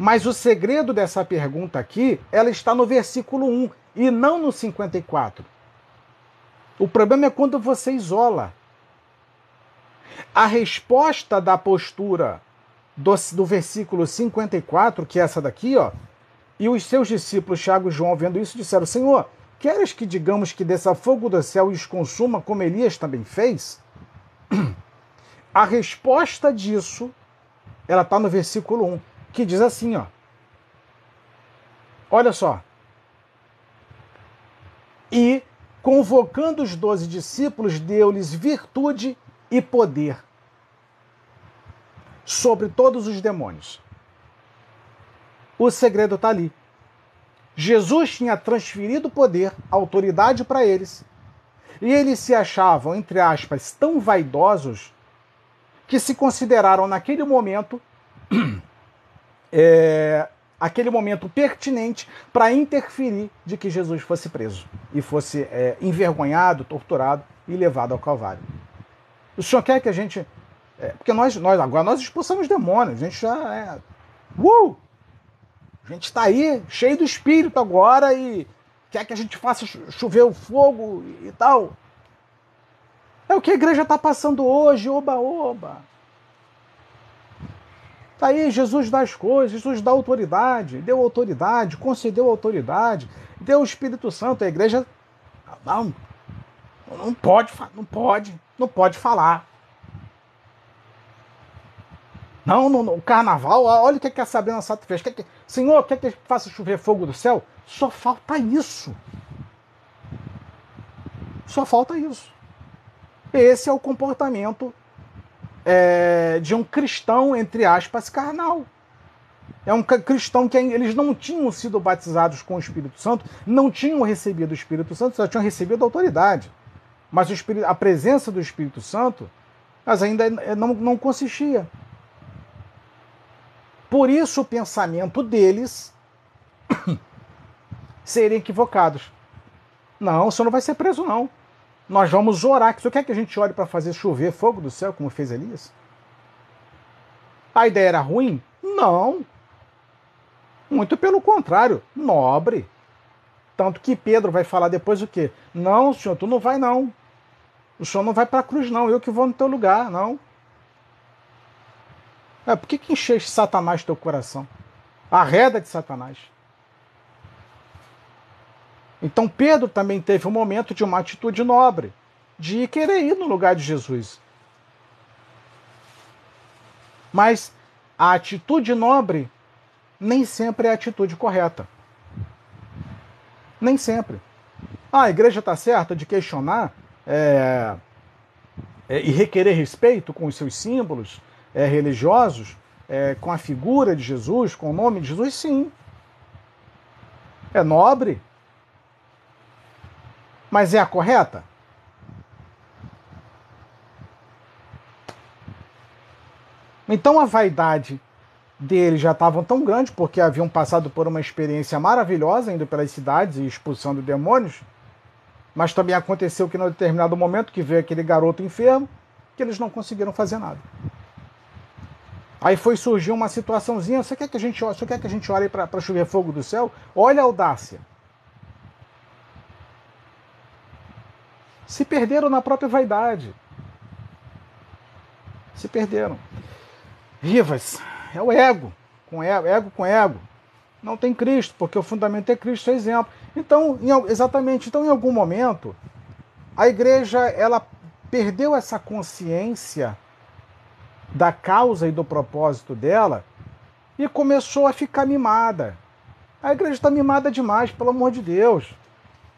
Mas o segredo dessa pergunta aqui, ela está no versículo 1 e não no 54. O problema é quando você isola. A resposta da postura do, do versículo 54, que é essa daqui, ó, e os seus discípulos, Tiago e João, vendo isso, disseram: Senhor, queres que digamos que desça fogo do céu e os consuma, como Elias também fez? A resposta disso, ela está no versículo 1, que diz assim: ó. Olha só. E, convocando os doze discípulos, deu-lhes virtude e poder sobre todos os demônios o segredo está ali. Jesus tinha transferido poder, autoridade para eles, e eles se achavam, entre aspas, tão vaidosos que se consideraram naquele momento é, aquele momento pertinente para interferir de que Jesus fosse preso e fosse é, envergonhado, torturado e levado ao Calvário. O senhor quer que a gente. É, porque nós, nós agora nós expulsamos demônios, a gente já é. Uh! A gente está aí cheio do espírito agora e quer que a gente faça chover o fogo e tal. É o que a igreja está passando hoje, oba, Está aí, Jesus dá as coisas, Jesus dá autoridade, deu autoridade, concedeu autoridade, deu o Espírito Santo. A igreja não, não pode, não pode, não pode falar. Não, no, no carnaval, olha o que, que a Sabrina Sato fez. Que que, Senhor, quer que faça chover fogo do céu? Só falta isso. Só falta isso. Esse é o comportamento é, de um cristão, entre aspas, carnal. É um cristão que eles não tinham sido batizados com o Espírito Santo, não tinham recebido o Espírito Santo, só tinham recebido a autoridade. Mas Espírito, a presença do Espírito Santo mas ainda não, não consistia. Por isso o pensamento deles serem equivocados. Não, senhor não vai ser preso, não. Nós vamos orar. Senhor quer que a gente ore para fazer chover fogo do céu, como fez Elias? A ideia era ruim? Não. Muito pelo contrário, nobre. Tanto que Pedro vai falar depois o quê? Não, senhor, tu não vai não. O senhor não vai para a cruz, não. Eu que vou no teu lugar, não. É, por que, que encheste Satanás teu coração? A reda de Satanás. Então Pedro também teve um momento de uma atitude nobre, de querer ir no lugar de Jesus. Mas a atitude nobre nem sempre é a atitude correta. Nem sempre. Ah, a igreja está certa de questionar é, é, e requerer respeito com os seus símbolos, é, religiosos é, com a figura de Jesus, com o nome de Jesus, sim. É nobre. Mas é a correta? Então a vaidade deles já estavam tão grande porque haviam passado por uma experiência maravilhosa indo pelas cidades e expulsando demônios, mas também aconteceu que, em determinado momento, que veio aquele garoto enfermo, que eles não conseguiram fazer nada. Aí foi surgir uma situaçãozinha, você quer que a gente, você quer que a gente olhe para chover fogo do céu? Olha a audácia. Se perderam na própria vaidade. Se perderam. Rivas, é o ego, com ego, ego com ego. Não tem Cristo, porque o fundamento é Cristo, é exemplo. Então, em, exatamente, então em algum momento, a igreja ela perdeu essa consciência da causa e do propósito dela e começou a ficar mimada. A igreja está mimada demais, pelo amor de Deus.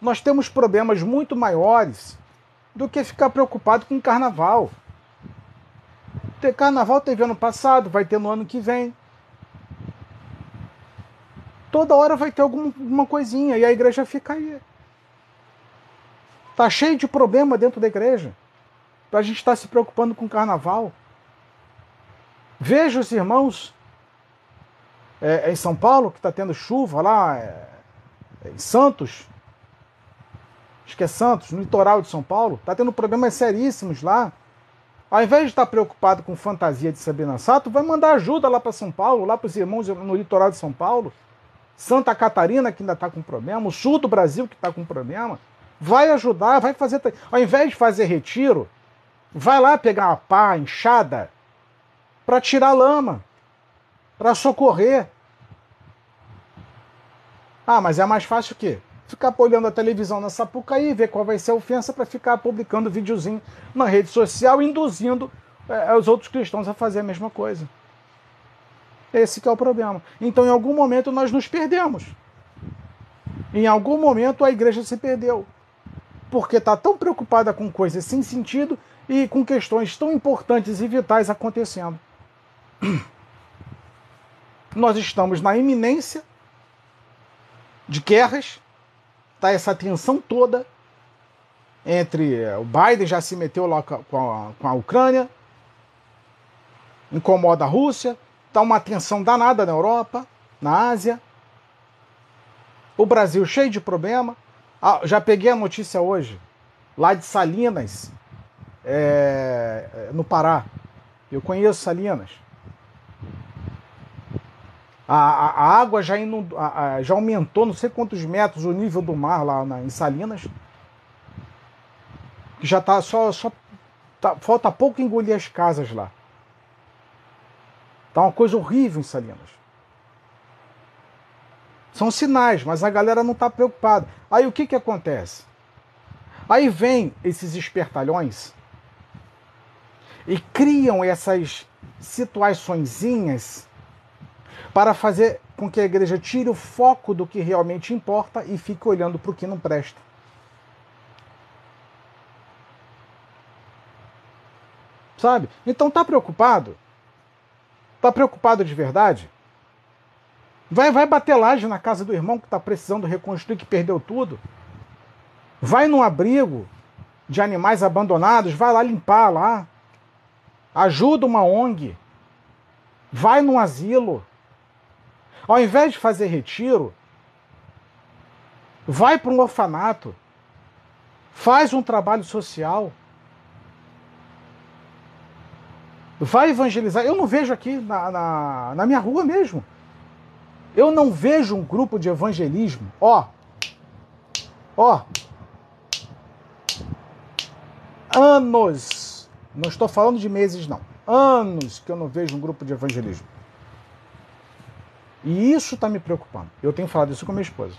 Nós temos problemas muito maiores do que ficar preocupado com carnaval. Carnaval teve ano passado, vai ter no ano que vem. Toda hora vai ter alguma, alguma coisinha e a igreja fica aí. Tá cheio de problema dentro da igreja. Para a gente estar tá se preocupando com carnaval. Veja os irmãos é, em São Paulo, que está tendo chuva lá, é, em Santos. Acho que é Santos, no litoral de São Paulo. Está tendo problemas seríssimos lá. Ao invés de estar tá preocupado com fantasia de Sabrina Sato, vai mandar ajuda lá para São Paulo, lá para os irmãos no litoral de São Paulo. Santa Catarina, que ainda está com problema, o sul do Brasil, que está com problema, vai ajudar, vai fazer. Ao invés de fazer retiro, vai lá pegar uma pá, enxada, para tirar lama, para socorrer. Ah, mas é mais fácil o quê? Ficar olhando a televisão na Sapucaí, ver qual vai ser a ofensa para ficar publicando videozinho na rede social, induzindo é, os outros cristãos a fazer a mesma coisa. Esse é o problema. Então, em algum momento, nós nos perdemos. Em algum momento, a igreja se perdeu. Porque está tão preocupada com coisas sem sentido e com questões tão importantes e vitais acontecendo. Nós estamos na iminência de guerras, tá essa tensão toda entre eh, o Biden já se meteu lá com a, com a Ucrânia, incomoda a Rússia, Está uma tensão danada na Europa, na Ásia. O Brasil cheio de problema. Ah, já peguei a notícia hoje, lá de Salinas, é, no Pará. Eu conheço Salinas. A, a, água já, inund, já aumentou não sei quantos metros o nível do mar lá na, em Salinas. Já está só, só tá, falta pouco engolir as casas lá. Tá uma coisa horrível em Salinas. São sinais, mas a galera não está preocupada. Aí o que, que acontece? Aí vem esses espertalhões e criam essas situaçõezinhas para fazer com que a igreja tire o foco do que realmente importa e fique olhando para o que não presta. Sabe? Então tá preocupado? Tá preocupado de verdade? Vai, vai bater laje na casa do irmão que está precisando reconstruir, que perdeu tudo. Vai num abrigo de animais abandonados, vai lá limpar lá. Ajuda uma ONG. Vai num asilo. Ao invés de fazer retiro, vai para um orfanato. Faz um trabalho social. vai evangelizar. Eu não vejo aqui na, na, na minha rua mesmo. Eu não vejo um grupo de evangelismo. Ó, ó, anos, não estou falando de meses, não, anos que eu não vejo um grupo de evangelismo. E isso está me preocupando. Eu tenho falado isso com minha esposa.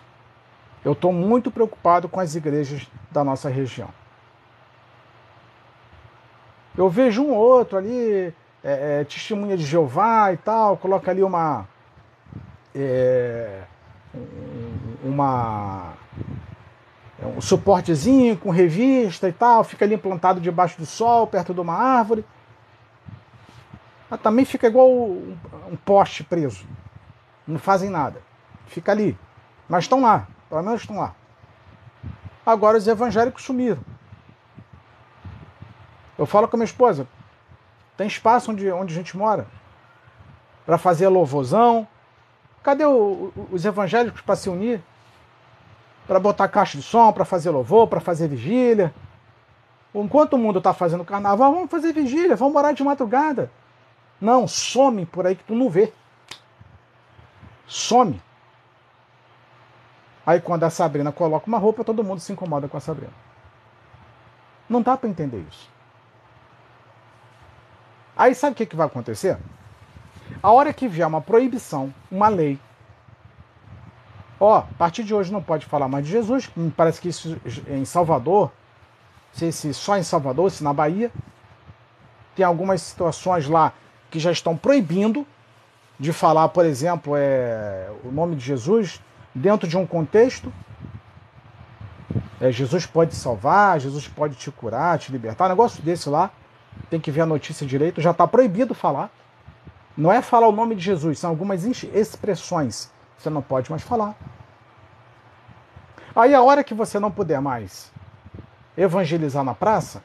Eu estou muito preocupado com as igrejas da nossa região. Eu vejo um outro ali, é, é, testemunha de Jeová e tal, coloca ali uma. É, uma é um suportezinho com revista e tal, fica ali implantado debaixo do sol, perto de uma árvore. Mas também fica igual um, um poste preso. Não fazem nada. Fica ali. Mas estão lá, pelo menos estão lá. Agora os evangélicos sumiram. Eu falo com a minha esposa, tem espaço onde, onde a gente mora para fazer louvorzão. Cadê o, o, os evangélicos para se unir? Para botar caixa de som, para fazer louvor, para fazer vigília. Enquanto o mundo está fazendo carnaval, vamos fazer vigília, vamos morar de madrugada. Não, some por aí que tu não vê. Some. Aí quando a Sabrina coloca uma roupa, todo mundo se incomoda com a Sabrina. Não dá para entender isso. Aí sabe o que, que vai acontecer? A hora que vier uma proibição, uma lei, ó, a partir de hoje não pode falar mais de Jesus, me parece que isso em Salvador, sei se só em Salvador, se na Bahia, tem algumas situações lá que já estão proibindo, de falar, por exemplo, é, o nome de Jesus dentro de um contexto. É, Jesus pode salvar, Jesus pode te curar, te libertar. Um negócio desse lá, tem que ver a notícia direito, já está proibido falar. Não é falar o nome de Jesus, são algumas expressões. Você não pode mais falar. Aí a hora que você não puder mais evangelizar na praça,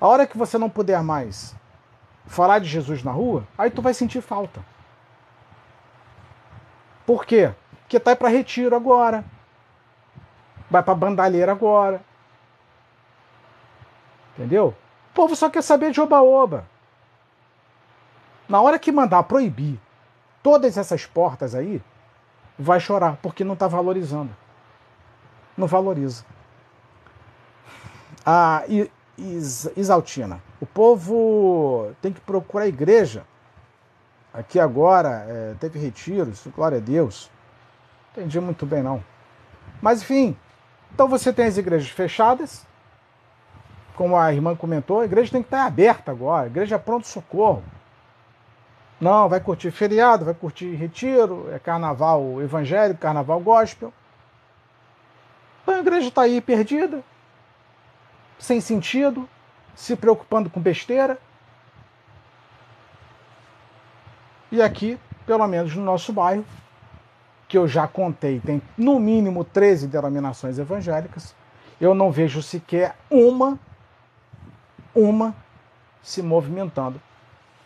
a hora que você não puder mais falar de Jesus na rua, aí tu vai sentir falta. Por quê? Porque tá para retiro agora. Vai para bandalheira agora. Entendeu? O povo só quer saber de oba-oba. Na hora que mandar proibir todas essas portas aí, vai chorar, porque não está valorizando. Não valoriza. A Isaltina, o povo tem que procurar a igreja. Aqui agora é, teve retiros, glória a Deus. Entendi muito bem, não. Mas enfim, então você tem as igrejas fechadas, como a irmã comentou, a igreja tem que estar aberta agora, a igreja é pronto-socorro. Não, vai curtir feriado, vai curtir retiro, é carnaval evangélico, carnaval gospel. Então a igreja está aí perdida, sem sentido, se preocupando com besteira. E aqui, pelo menos no nosso bairro, que eu já contei, tem no mínimo 13 denominações evangélicas, eu não vejo sequer uma, uma se movimentando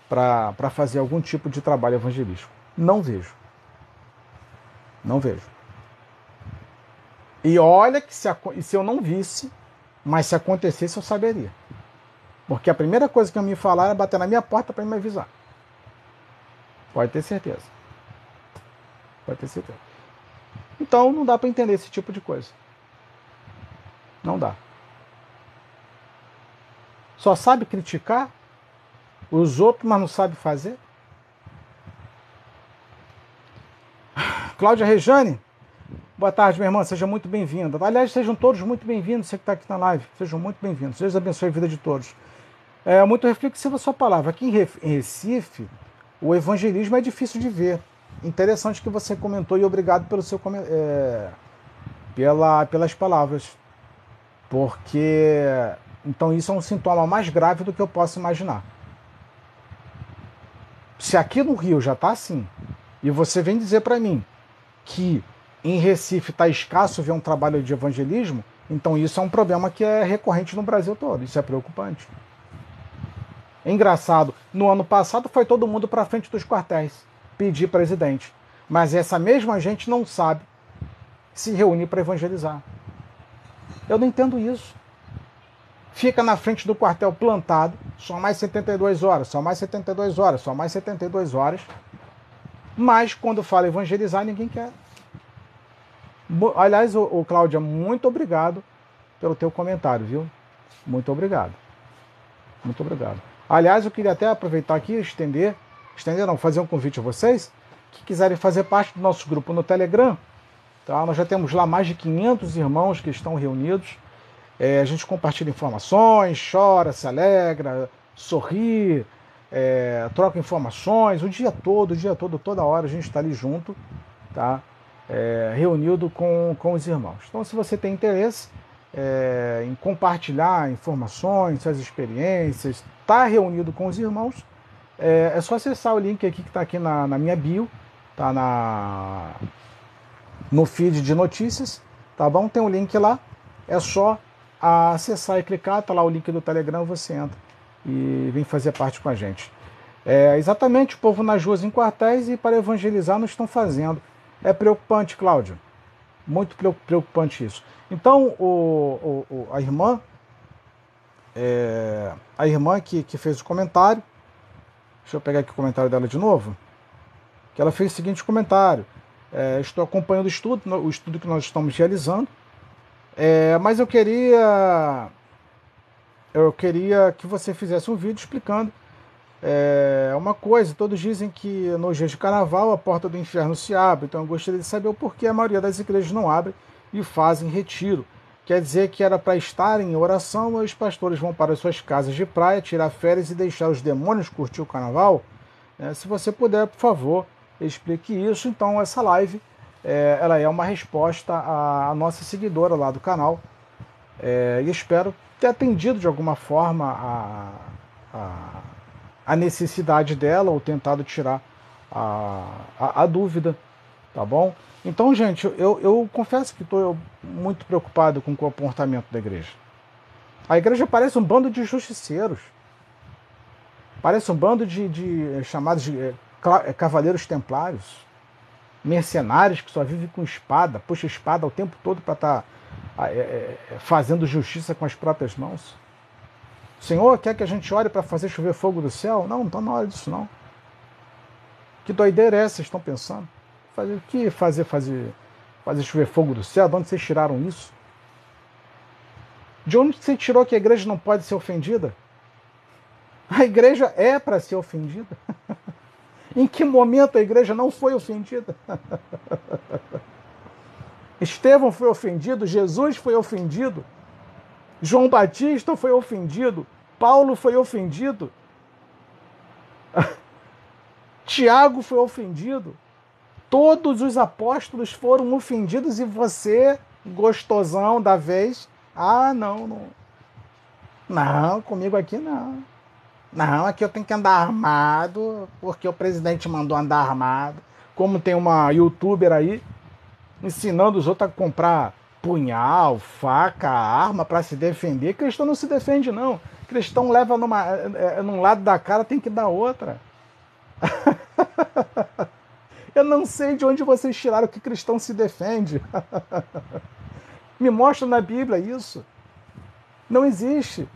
para fazer algum tipo de trabalho evangelístico. Não vejo. Não vejo. E olha que se, se eu não visse, mas se acontecesse eu saberia. Porque a primeira coisa que eu me falar era bater na minha porta para me avisar. Pode ter certeza. Pode ter certeza. Então não dá para entender esse tipo de coisa. Não dá. Só sabe criticar os outros, mas não sabe fazer. Cláudia Rejane, boa tarde, minha irmã, seja muito bem-vinda. Aliás, sejam todos muito bem-vindos, você que está aqui na live, sejam muito bem-vindos. Deus abençoe a vida de todos. É muito reflexiva a sua palavra. Aqui em Recife, o evangelismo é difícil de ver. Interessante que você comentou e obrigado pelo seu é, pela, pelas palavras. Porque então isso é um sintoma mais grave do que eu posso imaginar. Se aqui no Rio já está assim, e você vem dizer para mim que em Recife está escasso ver um trabalho de evangelismo, então isso é um problema que é recorrente no Brasil todo. Isso é preocupante. É engraçado, no ano passado foi todo mundo para frente dos quartéis pedir presidente, mas essa mesma gente não sabe se reunir para evangelizar. Eu não entendo isso fica na frente do quartel plantado, só mais 72 horas, só mais 72 horas, só mais 72 horas. Mas quando fala evangelizar, ninguém quer. Aliás, o, o Cláudia, muito obrigado pelo teu comentário, viu? Muito obrigado. Muito obrigado. Aliás, eu queria até aproveitar aqui e estender, estender não, fazer um convite a vocês que quiserem fazer parte do nosso grupo no Telegram. Tá? Nós já temos lá mais de 500 irmãos que estão reunidos é, a gente compartilha informações, chora, se alegra, sorri, é, troca informações o dia todo, o dia todo, toda hora a gente está ali junto, tá? É, reunido com, com os irmãos. Então, se você tem interesse é, em compartilhar informações, suas experiências, estar tá reunido com os irmãos, é, é, só acessar o link aqui que está aqui na, na minha bio, tá na, no feed de notícias, tá bom? Tem um link lá, é só acessar e clicar, tá lá o link do Telegram, você entra e vem fazer parte com a gente. É, exatamente, o povo nas ruas em quartéis e para evangelizar não estão fazendo. É preocupante, Cláudio. Muito preocupante isso. Então, o, o, a irmã, é, a irmã que, que fez o comentário, deixa eu pegar aqui o comentário dela de novo, que ela fez o seguinte comentário. É, estou acompanhando o estudo, o estudo que nós estamos realizando, é, mas eu queria eu queria que você fizesse um vídeo explicando é, uma coisa. Todos dizem que nos dias de carnaval a porta do inferno se abre, então eu gostaria de saber o porquê a maioria das igrejas não abre e fazem retiro. Quer dizer que era para estar em oração e os pastores vão para suas casas de praia, tirar férias e deixar os demônios curtir o carnaval? Né? Se você puder, por favor, explique isso. Então, essa live é, ela é uma resposta à, à, nossa seguidora lá do canal. É, e espero ter atendido de alguma forma a, a, a necessidade dela ou tentado tirar a, a, a, dúvida, tá bom? Então, gente, eu, eu confesso que estou muito preocupado com o comportamento da igreja. A igreja parece um bando de justiceiros. Parece um bando de, de chamados de é, cavaleiros templários, mercenários que só vivem com espada, puxa espada o tempo todo para estar tá, é, é, fazendo justiça com as próprias mãos. Senhor quer que a gente ore para fazer chover fogo do céu? Não, não está na hora disso não. Que doideira é essa vocês estão pensando? Fazer o que fazer, fazer, fazer chover fogo do céu? De onde vocês tiraram isso? De onde você tirou que a igreja não pode ser ofendida? A igreja é para ser ofendida. em que momento a igreja não foi ofendida? Estevão foi ofendido, Jesus foi ofendido, João Batista foi ofendido, Paulo foi ofendido, Tiago foi ofendido, todos os apóstolos foram ofendidos e você, gostosão da vez, ah, não, não, não, comigo aqui não. Não, aqui eu tenho que andar armado, porque o presidente mandou andar armado. Como tem uma youtuber aí ensinando os outros a comprar punhal, faca, arma para se defender. Cristão não se defende, não. Cristão leva numa, é, num lado da cara, tem que dar outra. eu não sei de onde vocês tiraram que cristão se defende. Me mostra na Bíblia isso. Não existe.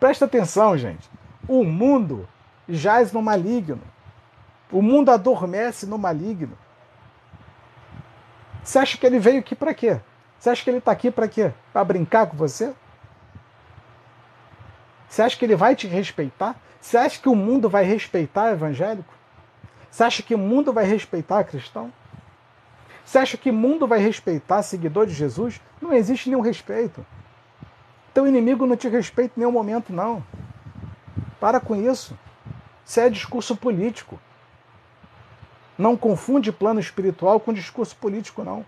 Presta atenção, gente. O mundo jaz no maligno. O mundo adormece no maligno. Você acha que ele veio aqui para quê? Você acha que ele está aqui para quê? Para brincar com você? Você acha que ele vai te respeitar? Você acha que o mundo vai respeitar evangélico? Você acha que o mundo vai respeitar cristão? Você acha que o mundo vai respeitar seguidor de Jesus? Não existe nenhum respeito. Teu inimigo não te respeita em nenhum momento, não. Para com isso. Isso é discurso político. Não confunde plano espiritual com discurso político, não.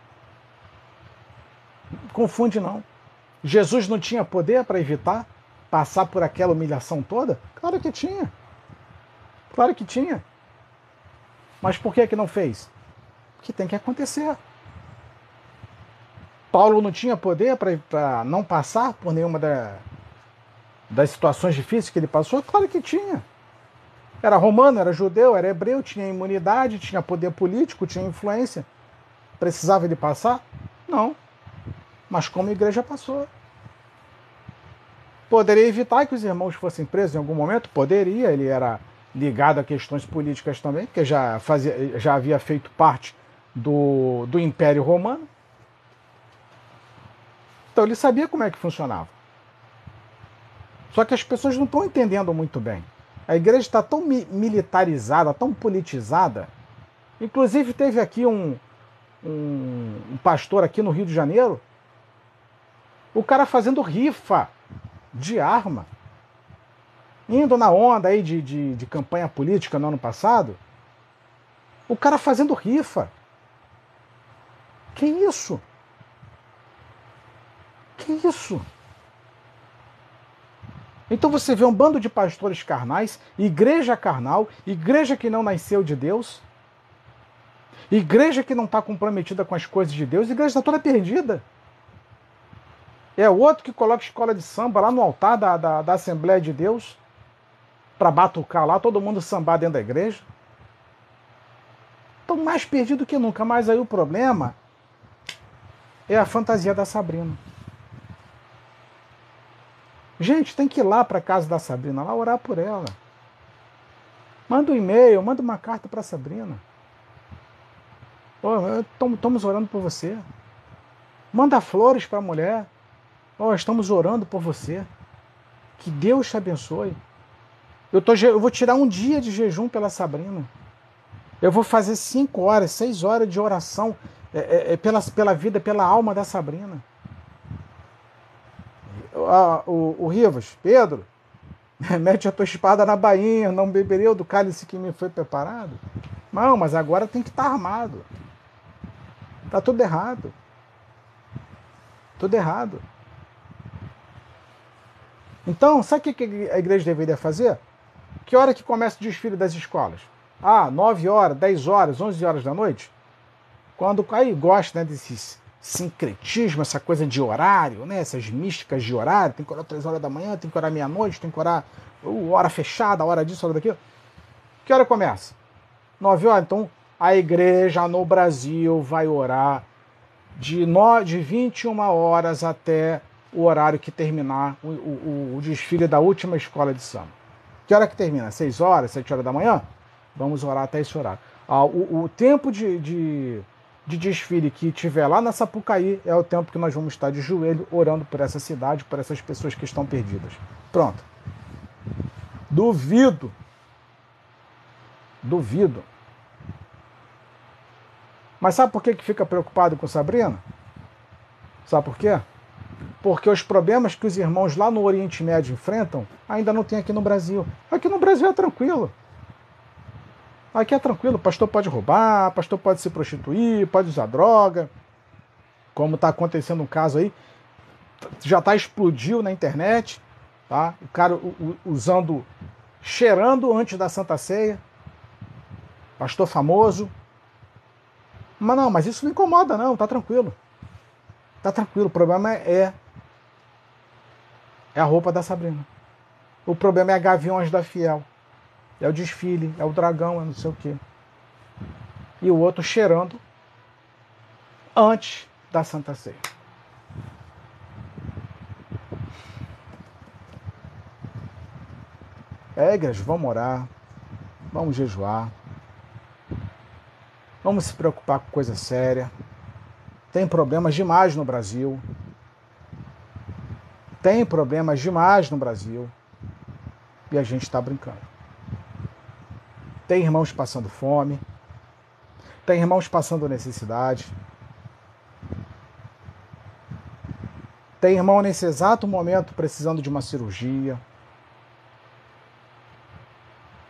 Confunde, não. Jesus não tinha poder para evitar passar por aquela humilhação toda? Claro que tinha. Claro que tinha. Mas por que, que não fez? Porque tem que acontecer. Paulo não tinha poder para não passar por nenhuma da, das situações difíceis que ele passou? Claro que tinha. Era romano, era judeu, era hebreu, tinha imunidade, tinha poder político, tinha influência. Precisava ele passar? Não. Mas como a igreja passou. Poderia evitar que os irmãos fossem presos em algum momento? Poderia, ele era ligado a questões políticas também, porque já, fazia, já havia feito parte do, do Império Romano. Então ele sabia como é que funcionava. Só que as pessoas não estão entendendo muito bem. A igreja está tão mi militarizada, tão politizada. Inclusive teve aqui um, um, um pastor aqui no Rio de Janeiro, o cara fazendo rifa de arma. Indo na onda aí de, de, de campanha política no ano passado, o cara fazendo rifa. Que isso? Que isso? Então você vê um bando de pastores carnais, igreja carnal, igreja que não nasceu de Deus, igreja que não está comprometida com as coisas de Deus, igreja está toda perdida. É outro que coloca escola de samba lá no altar da, da, da Assembleia de Deus, para batucar lá, todo mundo sambar dentro da igreja. Estão mais perdidos que nunca, mas aí o problema é a fantasia da Sabrina. Gente, tem que ir lá para a casa da Sabrina, lá orar por ela. Manda um e-mail, manda uma carta para Sabrina. Oh, estamos orando por você. Manda flores para a mulher. Oh, estamos orando por você. Que Deus te abençoe. Eu, tô, eu vou tirar um dia de jejum pela Sabrina. Eu vou fazer cinco horas, seis horas de oração é, é, é pela, pela vida, pela alma da Sabrina o, o Rivas, Pedro, Mete a tua espada na bainha, não bebereu do cálice que me foi preparado. Não, mas agora tem que estar tá armado. Tá tudo errado. Tudo errado. Então, sabe o que a igreja deveria fazer? Que hora que começa o desfile das escolas? Ah, 9 horas, 10 horas, 11 horas da noite? Quando aí gosta né, desses sincretismo, essa coisa de horário, né, essas místicas de horário, tem que orar 3 horas da manhã, tem que orar meia-noite, tem que orar uh, hora fechada, hora disso, hora daquilo. Que hora começa? 9 horas. Então, a igreja no Brasil vai orar de, no, de 21 horas até o horário que terminar o, o, o desfile da última escola de samba. Que hora que termina? 6 horas, 7 horas da manhã? Vamos orar até esse horário. Ah, o, o, tempo de, de, de, desfile que tiver lá na Sapucaí é o tempo que nós vamos estar de joelho orando por essa cidade, por essas pessoas que estão perdidas. Pronto. Duvido. Duvido. Mas sabe por que, que fica preocupado com Sabrina? Sabe por quê? Porque os problemas que os irmãos lá no Oriente Médio enfrentam ainda não tem aqui no Brasil. Aqui no Brasil é tranquilo. Aqui é tranquilo, pastor pode roubar, pastor pode se prostituir, pode usar droga. Como está acontecendo um caso aí, já está explodiu na internet, tá? O cara usando, cheirando antes da Santa Ceia. Pastor famoso. Mas não, mas isso não incomoda não, tá tranquilo. Tá tranquilo, o problema é é a roupa da Sabrina. O problema é a Gaviões da Fiel. É o desfile, é o dragão, é não sei o quê. E o outro cheirando antes da Santa Ceia. É, igreja, vamos orar, vamos jejuar, vamos se preocupar com coisa séria. Tem problemas demais no Brasil. Tem problemas demais no Brasil. E a gente está brincando. Tem irmãos passando fome. Tem irmãos passando necessidade. Tem irmão nesse exato momento precisando de uma cirurgia.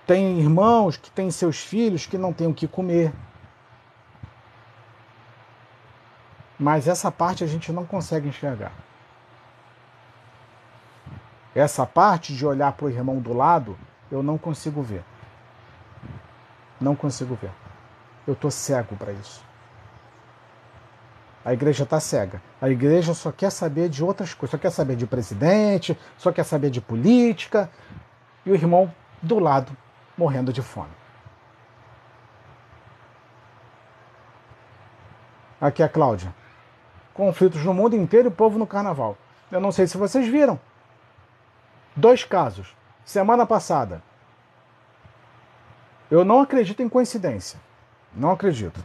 Tem irmãos que têm seus filhos que não têm o que comer. Mas essa parte a gente não consegue enxergar. Essa parte de olhar para o irmão do lado, eu não consigo ver. Não consigo ver. Eu estou cego para isso. A igreja está cega. A igreja só quer saber de outras coisas, só quer saber de presidente, só quer saber de política. E o irmão do lado morrendo de fome. Aqui é a Cláudia. Conflitos no mundo inteiro e o povo no carnaval. Eu não sei se vocês viram. Dois casos. Semana passada, eu não acredito em coincidência. Não acredito.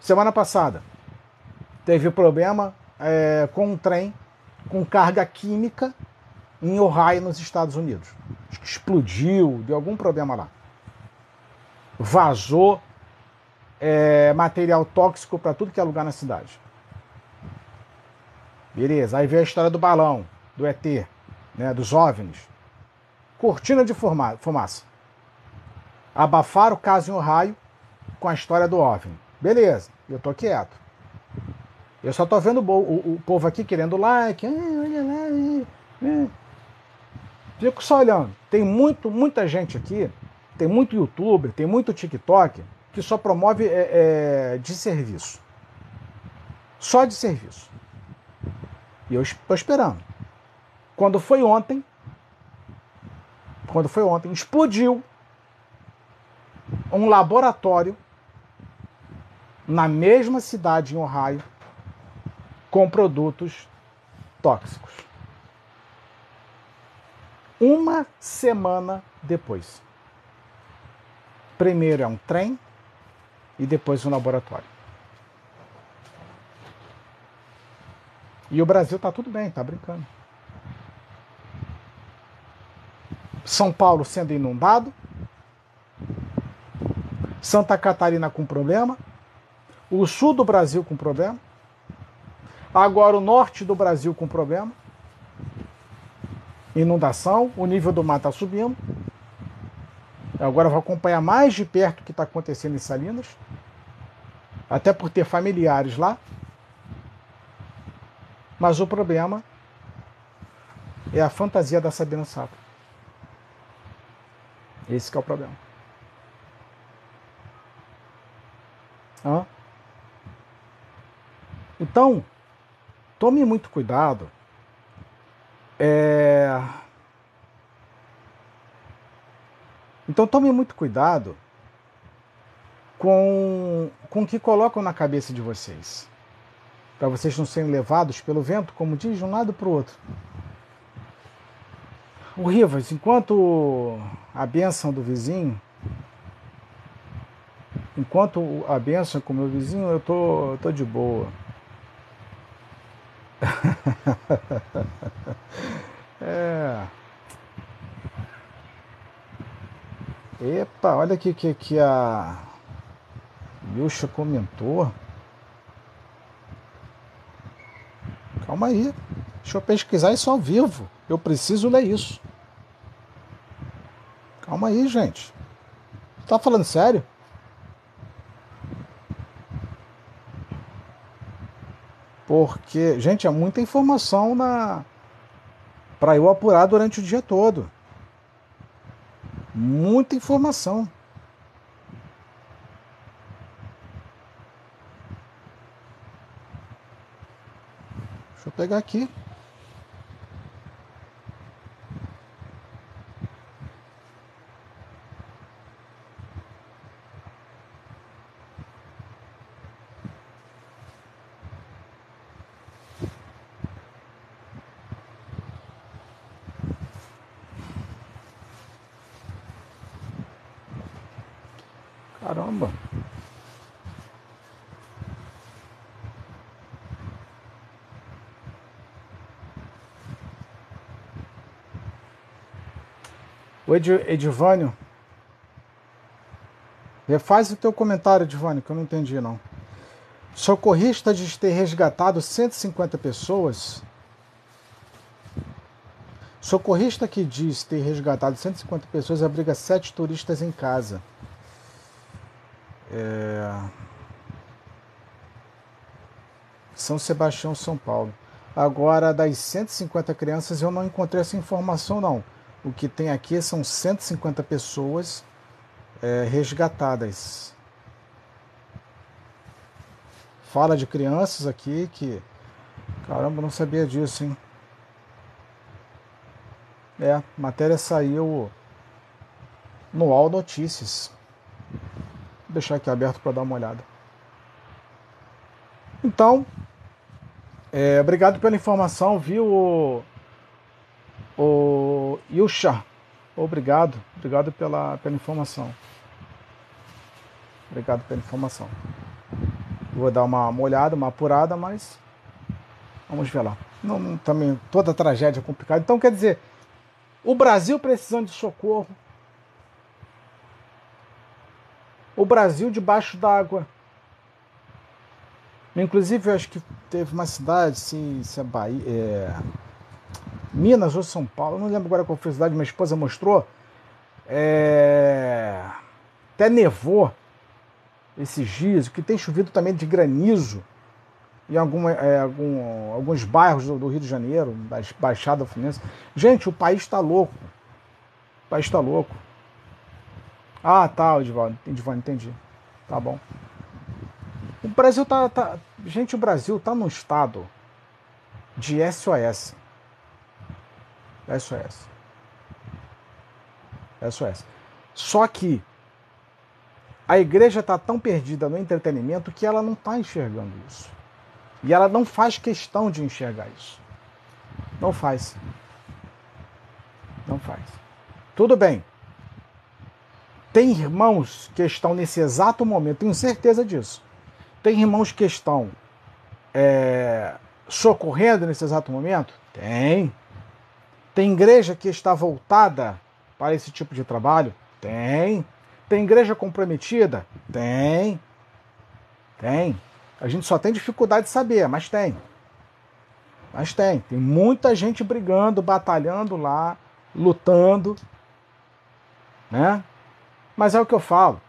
Semana passada, teve problema é, com um trem com carga química em Ohio, nos Estados Unidos. Explodiu, deu algum problema lá. Vazou é, material tóxico para tudo que é lugar na cidade. Beleza, aí veio a história do balão, do ET, né, dos OVNIs. Cortina de fumaça abafaram o caso em Ohio com a história do OVNI. Beleza, eu tô quieto. Eu só tô vendo o, o, o povo aqui querendo like. Ah, olha lá. Fico só olhando. Tem muito, muita gente aqui, tem muito youtuber, tem muito TikTok que só promove é, é, de serviço. Só de serviço. E eu estou esperando. Quando foi ontem, quando foi ontem, explodiu um laboratório na mesma cidade em Ohio com produtos tóxicos. Uma semana depois. Primeiro é um trem e depois um laboratório. E o Brasil está tudo bem, está brincando. São Paulo sendo inundado, Santa Catarina com problema, o sul do Brasil com problema, agora o norte do Brasil com problema. inundação, o nível do mar está subindo. Agora vou acompanhar mais de perto o que está acontecendo em Salinas, até por ter familiares lá. Mas o problema é a fantasia da Sabina Sato. Esse é o problema. Então, tome muito cuidado. É... Então tome muito cuidado com, com o que colocam na cabeça de vocês. Para vocês não serem levados pelo vento, como diz, de um lado para o outro. O Rivas, enquanto a benção do vizinho, enquanto a benção com meu vizinho, eu tô, eu tô de boa. é. Epa, olha aqui que, que a Yusha comentou. Calma aí. Deixa eu pesquisar isso ao vivo. Eu preciso ler isso. Calma aí, gente. Tá falando sério? Porque, gente, é muita informação na para eu apurar durante o dia todo. Muita informação. Deixa eu pegar aqui. Caramba. O Ed, Edivânio. Refaz o teu comentário, Edivânio, que eu não entendi não. Socorrista diz ter resgatado 150 pessoas. Socorrista que diz ter resgatado 150 pessoas abriga sete turistas em casa. É... São Sebastião, São Paulo. Agora, das 150 crianças, eu não encontrei essa informação, não. O que tem aqui são 150 pessoas é, resgatadas. Fala de crianças aqui que. Caramba, não sabia disso, hein? É, a matéria saiu no All Notícias. Vou deixar aqui aberto para dar uma olhada. Então, é, obrigado pela informação, viu, o, Yusha? Obrigado, obrigado pela, pela informação. Obrigado pela informação. Vou dar uma, uma olhada, uma apurada, mas vamos ver lá. Não, não, também toda tragédia é complicada. Então, quer dizer, o Brasil precisando de socorro, o Brasil debaixo d'água. Inclusive, eu acho que teve uma cidade, se, se é Bahia, é, Minas ou São Paulo, não lembro agora qual foi a cidade, minha esposa mostrou. É, até nevou esses dias, que tem chovido também de granizo em alguma, é, algum, alguns bairros do, do, Rio de Janeiro, da Baixada Fluminense. Gente, o país está louco. O país está louco. Ah, tá, Edivaldo, Edivaldo, entendi. Tá bom. O Brasil tá, tá. Gente, o Brasil tá num estado de SOS. SOS. SOS. Só que a igreja está tão perdida no entretenimento que ela não está enxergando isso. E ela não faz questão de enxergar isso. Não faz. Não faz. Tudo bem. Tem irmãos que estão nesse exato momento, tenho certeza disso. Tem irmãos que estão é, socorrendo nesse exato momento? Tem. Tem igreja que está voltada para esse tipo de trabalho? Tem. Tem igreja comprometida? Tem. Tem. A gente só tem dificuldade de saber, mas tem. Mas tem. Tem muita gente brigando, batalhando lá, lutando. Né? Mas é o que eu falo.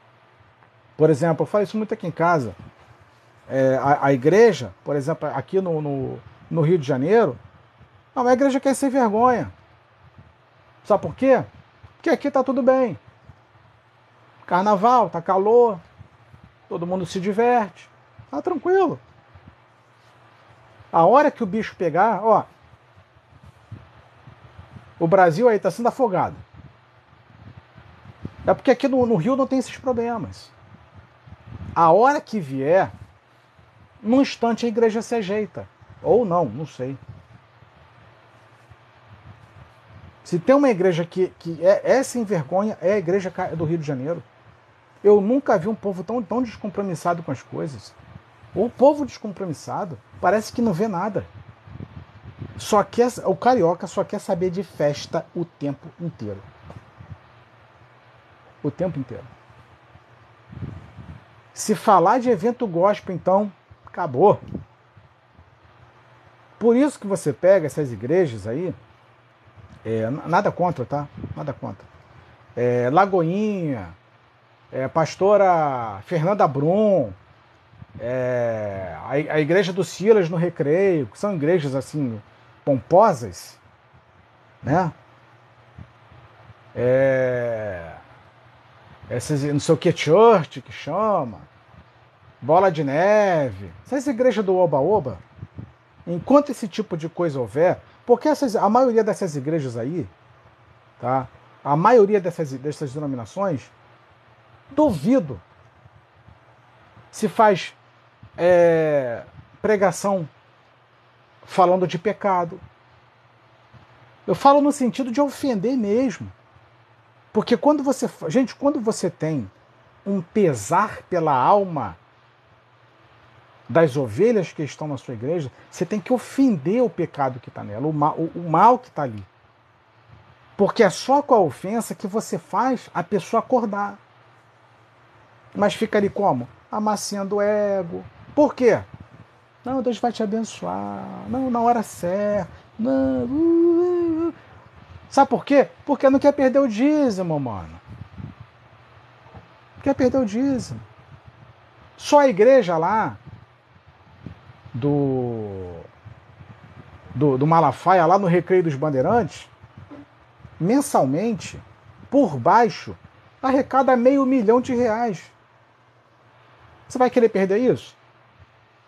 Por exemplo, eu falo isso muito aqui em casa. É, a, a, igreja, por exemplo, aqui no, no, no, Rio de Janeiro, não, a igreja quer ser vergonha. Sabe por quê? Porque aqui tá tudo bem. Carnaval, tá calor, todo mundo se diverte, tá tranquilo. A hora que o bicho pegar, ó, o Brasil aí tá sendo afogado. É porque aqui no, no Rio não tem esses problemas. A hora que vier, num instante a igreja se ajeita. Ou não, não sei. Se tem uma igreja que, que é, é sem vergonha, é a igreja do Rio de Janeiro. Eu nunca vi um povo tão, tão descompromissado com as coisas. O povo descompromissado parece que não vê nada. Só quer, o carioca só quer saber de festa o tempo inteiro. O tempo inteiro. Se falar de evento gospel, então, acabou. Por isso que você pega essas igrejas aí, é, nada contra, tá? Nada contra. É, Lagoinha, é, pastora Fernanda Brum, é, a, a, igreja do Silas no Recreio, que são igrejas assim pomposas, né? É, essas, não sei o que, church que chama, bola de neve, essas igrejas do Oba-Oba, enquanto esse tipo de coisa houver, porque essas, a maioria dessas igrejas aí, tá? A maioria dessas, dessas denominações, duvido se faz é, pregação falando de pecado. Eu falo no sentido de ofender mesmo. Porque quando você. Gente, quando você tem um pesar pela alma das ovelhas que estão na sua igreja, você tem que ofender o pecado que está nela, o mal, o, o mal que está ali. Porque é só com a ofensa que você faz a pessoa acordar. Mas fica ali como? Amaciando o ego. Por quê? Não, Deus vai te abençoar. Não, na hora certa. Não. Uh, uh, uh. Sabe por quê? Porque não quer perder o dízimo, mano. Quer perder o dízimo. Só a igreja lá do, do, do Malafaia, lá no Recreio dos Bandeirantes, mensalmente, por baixo, arrecada meio milhão de reais. Você vai querer perder isso?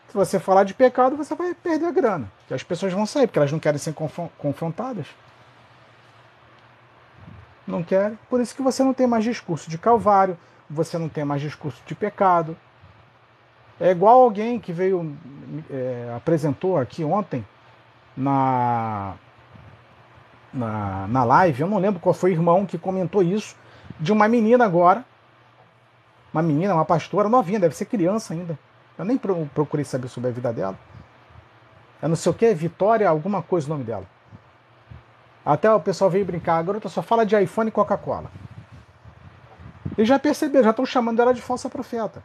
Se você falar de pecado, você vai perder a grana. Que as pessoas vão sair, porque elas não querem ser confrontadas não querem. Por isso que você não tem mais discurso de calvário, você não tem mais discurso de pecado. É igual alguém que veio, é, apresentou aqui ontem na, na, na live, eu não lembro qual foi o irmão que comentou isso, de uma menina agora, uma menina, uma pastora novinha, deve ser criança ainda. Eu nem procurei saber sobre a vida dela. Eu não sei o que, Vitória, alguma coisa o nome dela. Até o pessoal veio brincar, a garota só fala de iPhone e Coca-Cola. E já perceberam, já estão chamando ela de falsa profeta.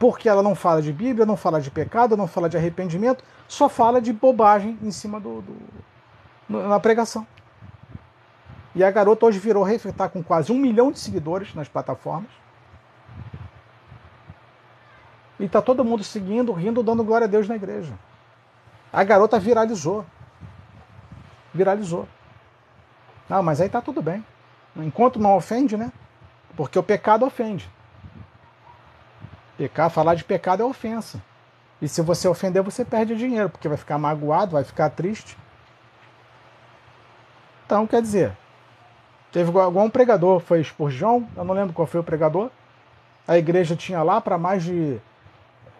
Porque ela não fala de Bíblia, não fala de pecado, não fala de arrependimento, só fala de bobagem em cima do, do na pregação. E a garota hoje virou refletar com quase um milhão de seguidores nas plataformas. E tá todo mundo seguindo, rindo, dando glória a Deus na igreja. A garota viralizou viralizou. Não, mas aí tá tudo bem. Enquanto não ofende, né? Porque o pecado ofende. Pecar, falar de pecado é ofensa. E se você ofender, você perde dinheiro, porque vai ficar magoado, vai ficar triste. Então, quer dizer, teve algum pregador, foi Spurgeon, eu não lembro qual foi o pregador. A igreja tinha lá para mais de,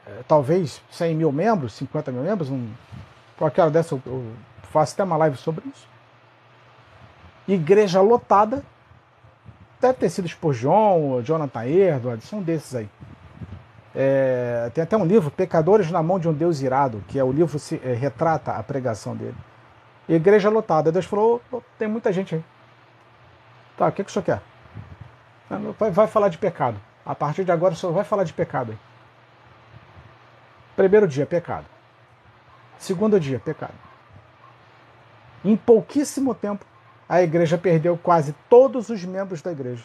é, talvez, 100 mil membros, 50 mil membros. Um, qualquer hora dessa eu, eu faço até uma live sobre isso. Igreja lotada. Deve ter sido Spurgeon, Jonathan Edwards, são desses aí. É, tem até um livro, Pecadores na Mão de um Deus Irado, que é o livro que é, retrata a pregação dele. Igreja lotada. Deus falou: tem muita gente aí. Tá, o que, que o senhor quer? Vai, vai falar de pecado. A partir de agora o senhor vai falar de pecado aí. Primeiro dia, pecado. Segundo dia, pecado. Em pouquíssimo tempo, a igreja perdeu quase todos os membros da igreja.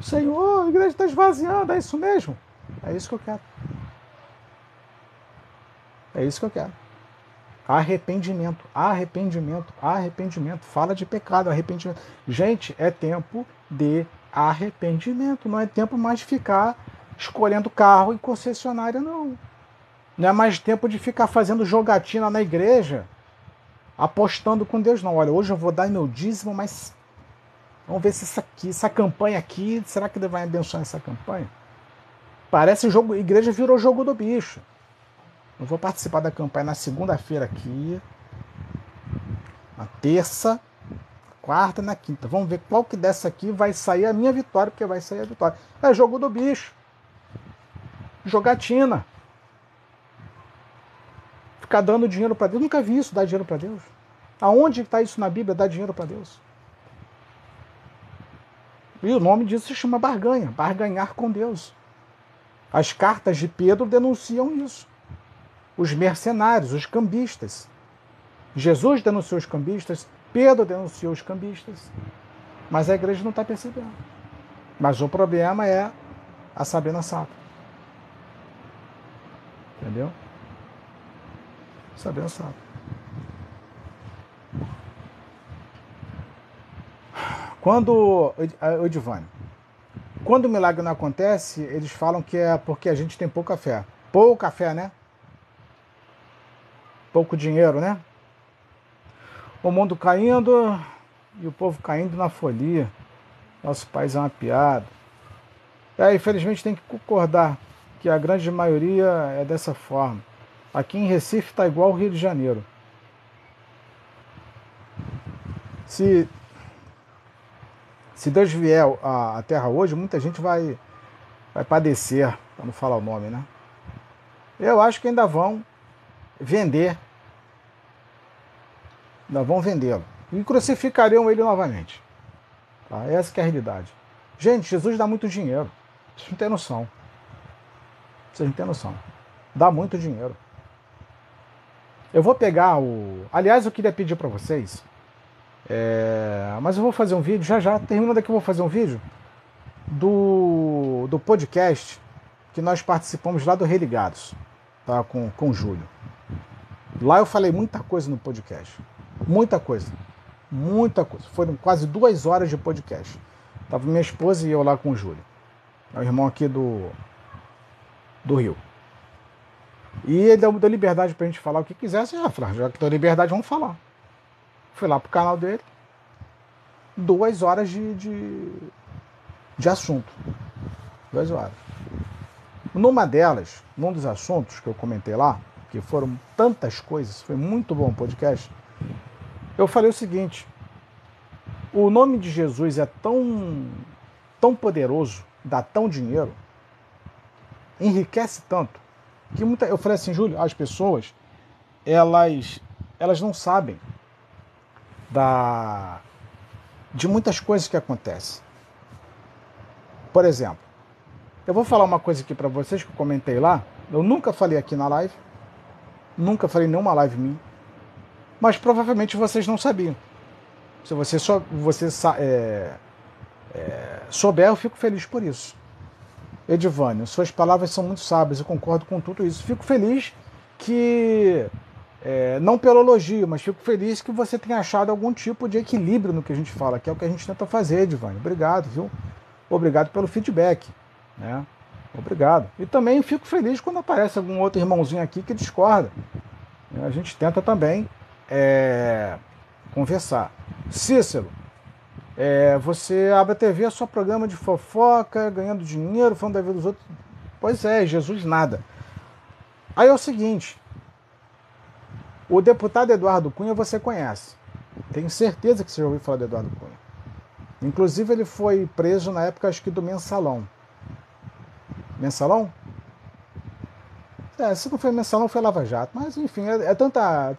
Senhor, a igreja está esvaziando, é isso mesmo? É isso que eu quero. É isso que eu quero. Arrependimento, arrependimento, arrependimento. Fala de pecado, arrependimento. Gente, é tempo de arrependimento. Não é tempo mais de ficar escolhendo carro em concessionária, não. Não é mais tempo de ficar fazendo jogatina na igreja, apostando com Deus, não. Olha, hoje eu vou dar meu dízimo, mas vamos ver se essa, aqui, essa campanha aqui, será que vai abençoar essa campanha? Parece jogo, igreja virou jogo do bicho. Eu vou participar da campanha na segunda-feira aqui, na terça, quarta e na quinta. Vamos ver qual que dessa aqui vai sair a minha vitória, porque vai sair a vitória. É jogo do bicho. Jogatina. Ficar dando dinheiro para Deus. Eu nunca vi isso, dar dinheiro para Deus. Aonde está isso na Bíblia, dar dinheiro para Deus? E o nome disso se chama barganha, barganhar com Deus. As cartas de Pedro denunciam isso os mercenários, os cambistas. Jesus denunciou os cambistas, Pedro denunciou os cambistas. Mas a igreja não está percebendo. Mas o problema é a Sabina Sato. Entendeu? Sabina Sato. Quando, o Edivane, quando o milagre não acontece, eles falam que é porque a gente tem pouca fé. Pouca fé, né? pouco dinheiro, né? O mundo caindo e o povo caindo na folia. Nosso país é uma piada. É, infelizmente tem que concordar que a grande maioria é dessa forma. Aqui em Recife está igual o Rio de Janeiro. Se, se Deus vier à Terra hoje, muita gente vai, vai padecer, para não falar o nome, né? Eu acho que ainda vão vender Ainda vão vendê-lo. E crucificariam ele novamente. Tá? Essa é a realidade. Gente, Jesus dá muito dinheiro. Vocês não têm noção. Vocês não têm noção. Dá muito dinheiro. Eu vou pegar o. Aliás, eu queria pedir para vocês. É... Mas eu vou fazer um vídeo, já já, terminando aqui, eu vou fazer um vídeo do, do podcast que nós participamos lá do Religados, tá? com, com o Júlio. Lá eu falei muita coisa no podcast. Muita coisa. Muita coisa. Foram quase duas horas de podcast. Tava minha esposa e eu lá com o Júlio. É o irmão aqui do, do Rio. E ele deu, liberdade pra gente falar o que quisesse. Falei, já que deu liberdade, vamos falar. Fui lá pro canal dele. Duas horas de, de, de assunto. Duas horas. Numa delas, num dos assuntos que eu comentei lá, que foram tantas coisas, foi muito bom o podcast eu falei o seguinte: o nome de Jesus é tão, tão poderoso, dá tão dinheiro, enriquece tanto, que muita, eu falei assim, Júlio, as pessoas elas elas não sabem da de muitas coisas que acontecem. Por exemplo, eu vou falar uma coisa aqui para vocês que eu comentei lá. Eu nunca falei aqui na live, nunca falei nenhuma live minha mas provavelmente vocês não sabiam. Se você, só, você é, é, souber, eu fico feliz por isso. Edivânio, suas palavras são muito sábias, eu concordo com tudo isso. Fico feliz que, é, não pelo elogio, mas fico feliz que você tenha achado algum tipo de equilíbrio no que a gente fala, que é o que a gente tenta fazer, Edivânio. Obrigado, viu? Obrigado pelo feedback. Né? Obrigado. E também fico feliz quando aparece algum outro irmãozinho aqui que discorda. A gente tenta também é, conversar. Cícero, é, você abre a TV, é só programa de fofoca, ganhando dinheiro, falando da vida dos outros. Pois é, Jesus nada. Aí é o seguinte: o deputado Eduardo Cunha você conhece. Tenho certeza que você já ouviu falar do Eduardo Cunha. Inclusive, ele foi preso na época, acho que do mensalão. Mensalão? É, se não foi mensalão, foi Lava Jato. Mas, enfim, é, é tanta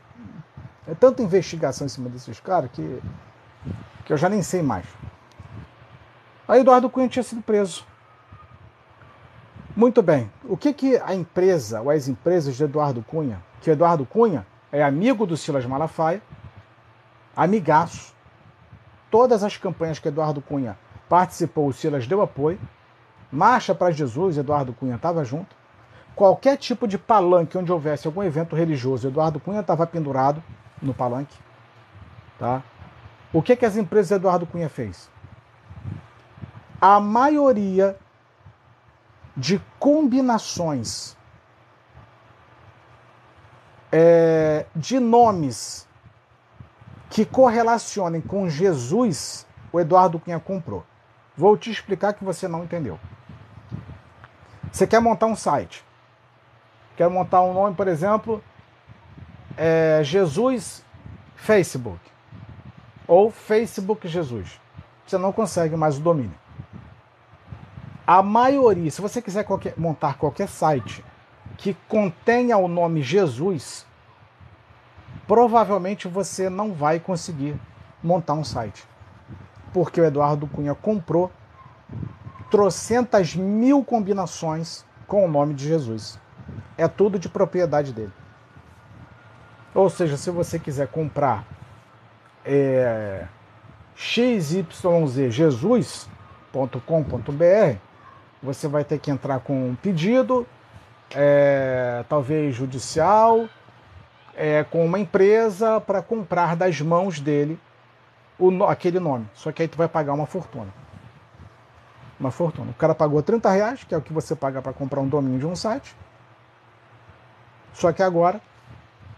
é tanta investigação em cima desses caras que, que eu já nem sei mais. Aí Eduardo Cunha tinha sido preso. Muito bem. O que, que a empresa, ou as empresas de Eduardo Cunha, que Eduardo Cunha é amigo do Silas Malafaia, amigaço. Todas as campanhas que Eduardo Cunha participou, o Silas deu apoio. Marcha para Jesus, Eduardo Cunha estava junto. Qualquer tipo de palanque onde houvesse algum evento religioso, Eduardo Cunha estava pendurado no palanque. Tá? O que, que as empresas Eduardo Cunha fez? A maioria de combinações é, de nomes que correlacionem com Jesus, o Eduardo Cunha comprou. Vou te explicar que você não entendeu. Você quer montar um site. Quer montar um nome, por exemplo, é Jesus Facebook. Ou Facebook Jesus. Você não consegue mais o domínio. A maioria, se você quiser qualquer, montar qualquer site que contenha o nome Jesus, provavelmente você não vai conseguir montar um site porque o Eduardo Cunha comprou trocentas mil combinações com o nome de Jesus. É tudo de propriedade dele. Ou seja, se você quiser comprar é, xyzjesus.com.br, você vai ter que entrar com um pedido, é, talvez judicial, é, com uma empresa para comprar das mãos dele o, aquele nome. Só que aí tu vai pagar uma fortuna. Uma fortuna. O cara pagou 30 reais, que é o que você paga para comprar um domínio de um site. Só que agora,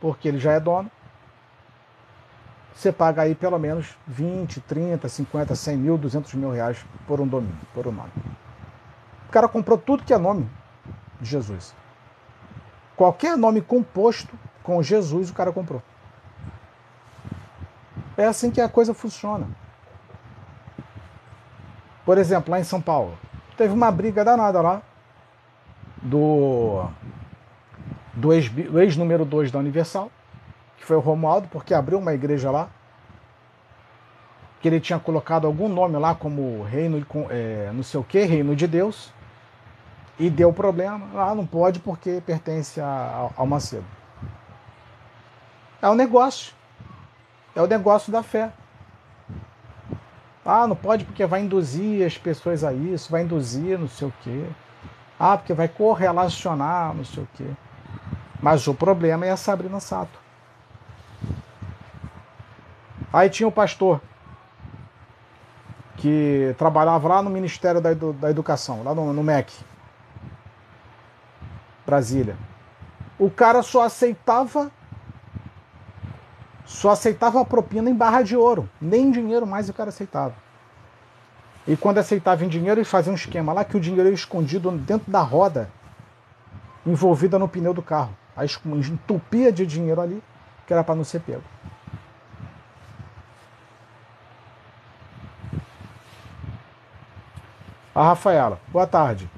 porque ele já é dono, você paga aí pelo menos 20, 30, 50, 100 mil, 200 mil reais por um domínio, por um nome. O cara comprou tudo que é nome Jesus. Qualquer nome composto com Jesus, o cara comprou. É assim que a coisa funciona. Por exemplo, lá em São Paulo, teve uma briga danada lá do, do ex-número 2 da Universal, que foi o Romualdo, porque abriu uma igreja lá, que ele tinha colocado algum nome lá como reino, é, não sei o que, reino de Deus, e deu problema. Ah, não pode porque pertence ao Macedo. É um negócio. É o negócio da fé. Ah, não pode porque vai induzir as pessoas a isso, vai induzir não sei o quê. Ah, porque vai correlacionar não sei o quê. Mas o problema é a Sabrina Sato. Aí tinha o pastor que trabalhava lá no Ministério da Educação, lá no, no MEC, Brasília. O cara só aceitava só aceitava a propina em barra de ouro. Nem dinheiro mais o cara aceitava. E quando aceitava em dinheiro, ele fazia um esquema lá que o dinheiro era escondido dentro da roda envolvida no pneu do carro. Aí entupia de dinheiro ali, que era para não ser pego. A Rafaela, boa tarde.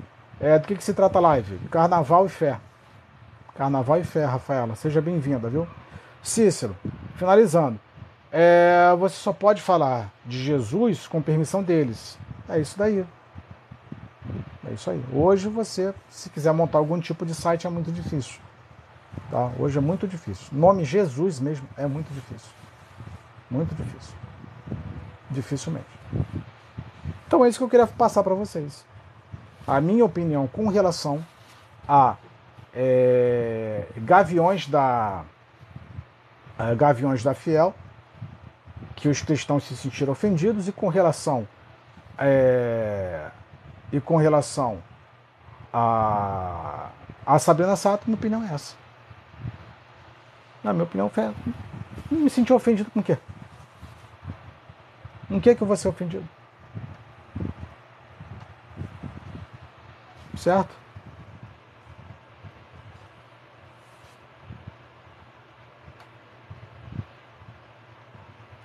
É, do que, que se trata a live? Carnaval e fé. Carnaval e fé, Rafaela. Seja bem-vinda, viu? Cícero, finalizando. É, você só pode falar de Jesus com permissão deles. É isso daí. É isso aí. Hoje você, se quiser montar algum tipo de site, é muito difícil. Tá? Hoje é muito difícil. Nome Jesus mesmo é muito difícil. Muito difícil. Dificilmente. Então é isso que eu queria passar para vocês. A minha opinião com relação a é, gaviões da uh, Gaviões da Fiel, que os cristãos se sentiram ofendidos, e com relação é, e com relação a, a Sabrina Sato, minha opinião é essa. Na minha opinião, me senti ofendido com o quê? Com o que, que eu vou ser ofendido? Certo?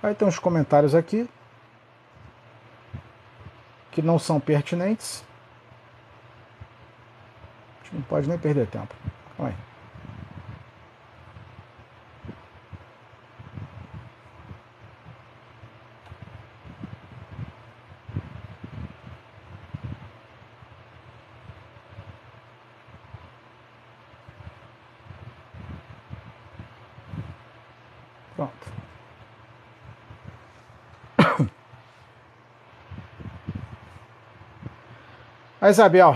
Aí tem uns comentários aqui que não são pertinentes. A gente não pode nem perder tempo. Olha aí. Pronto. A Isabel,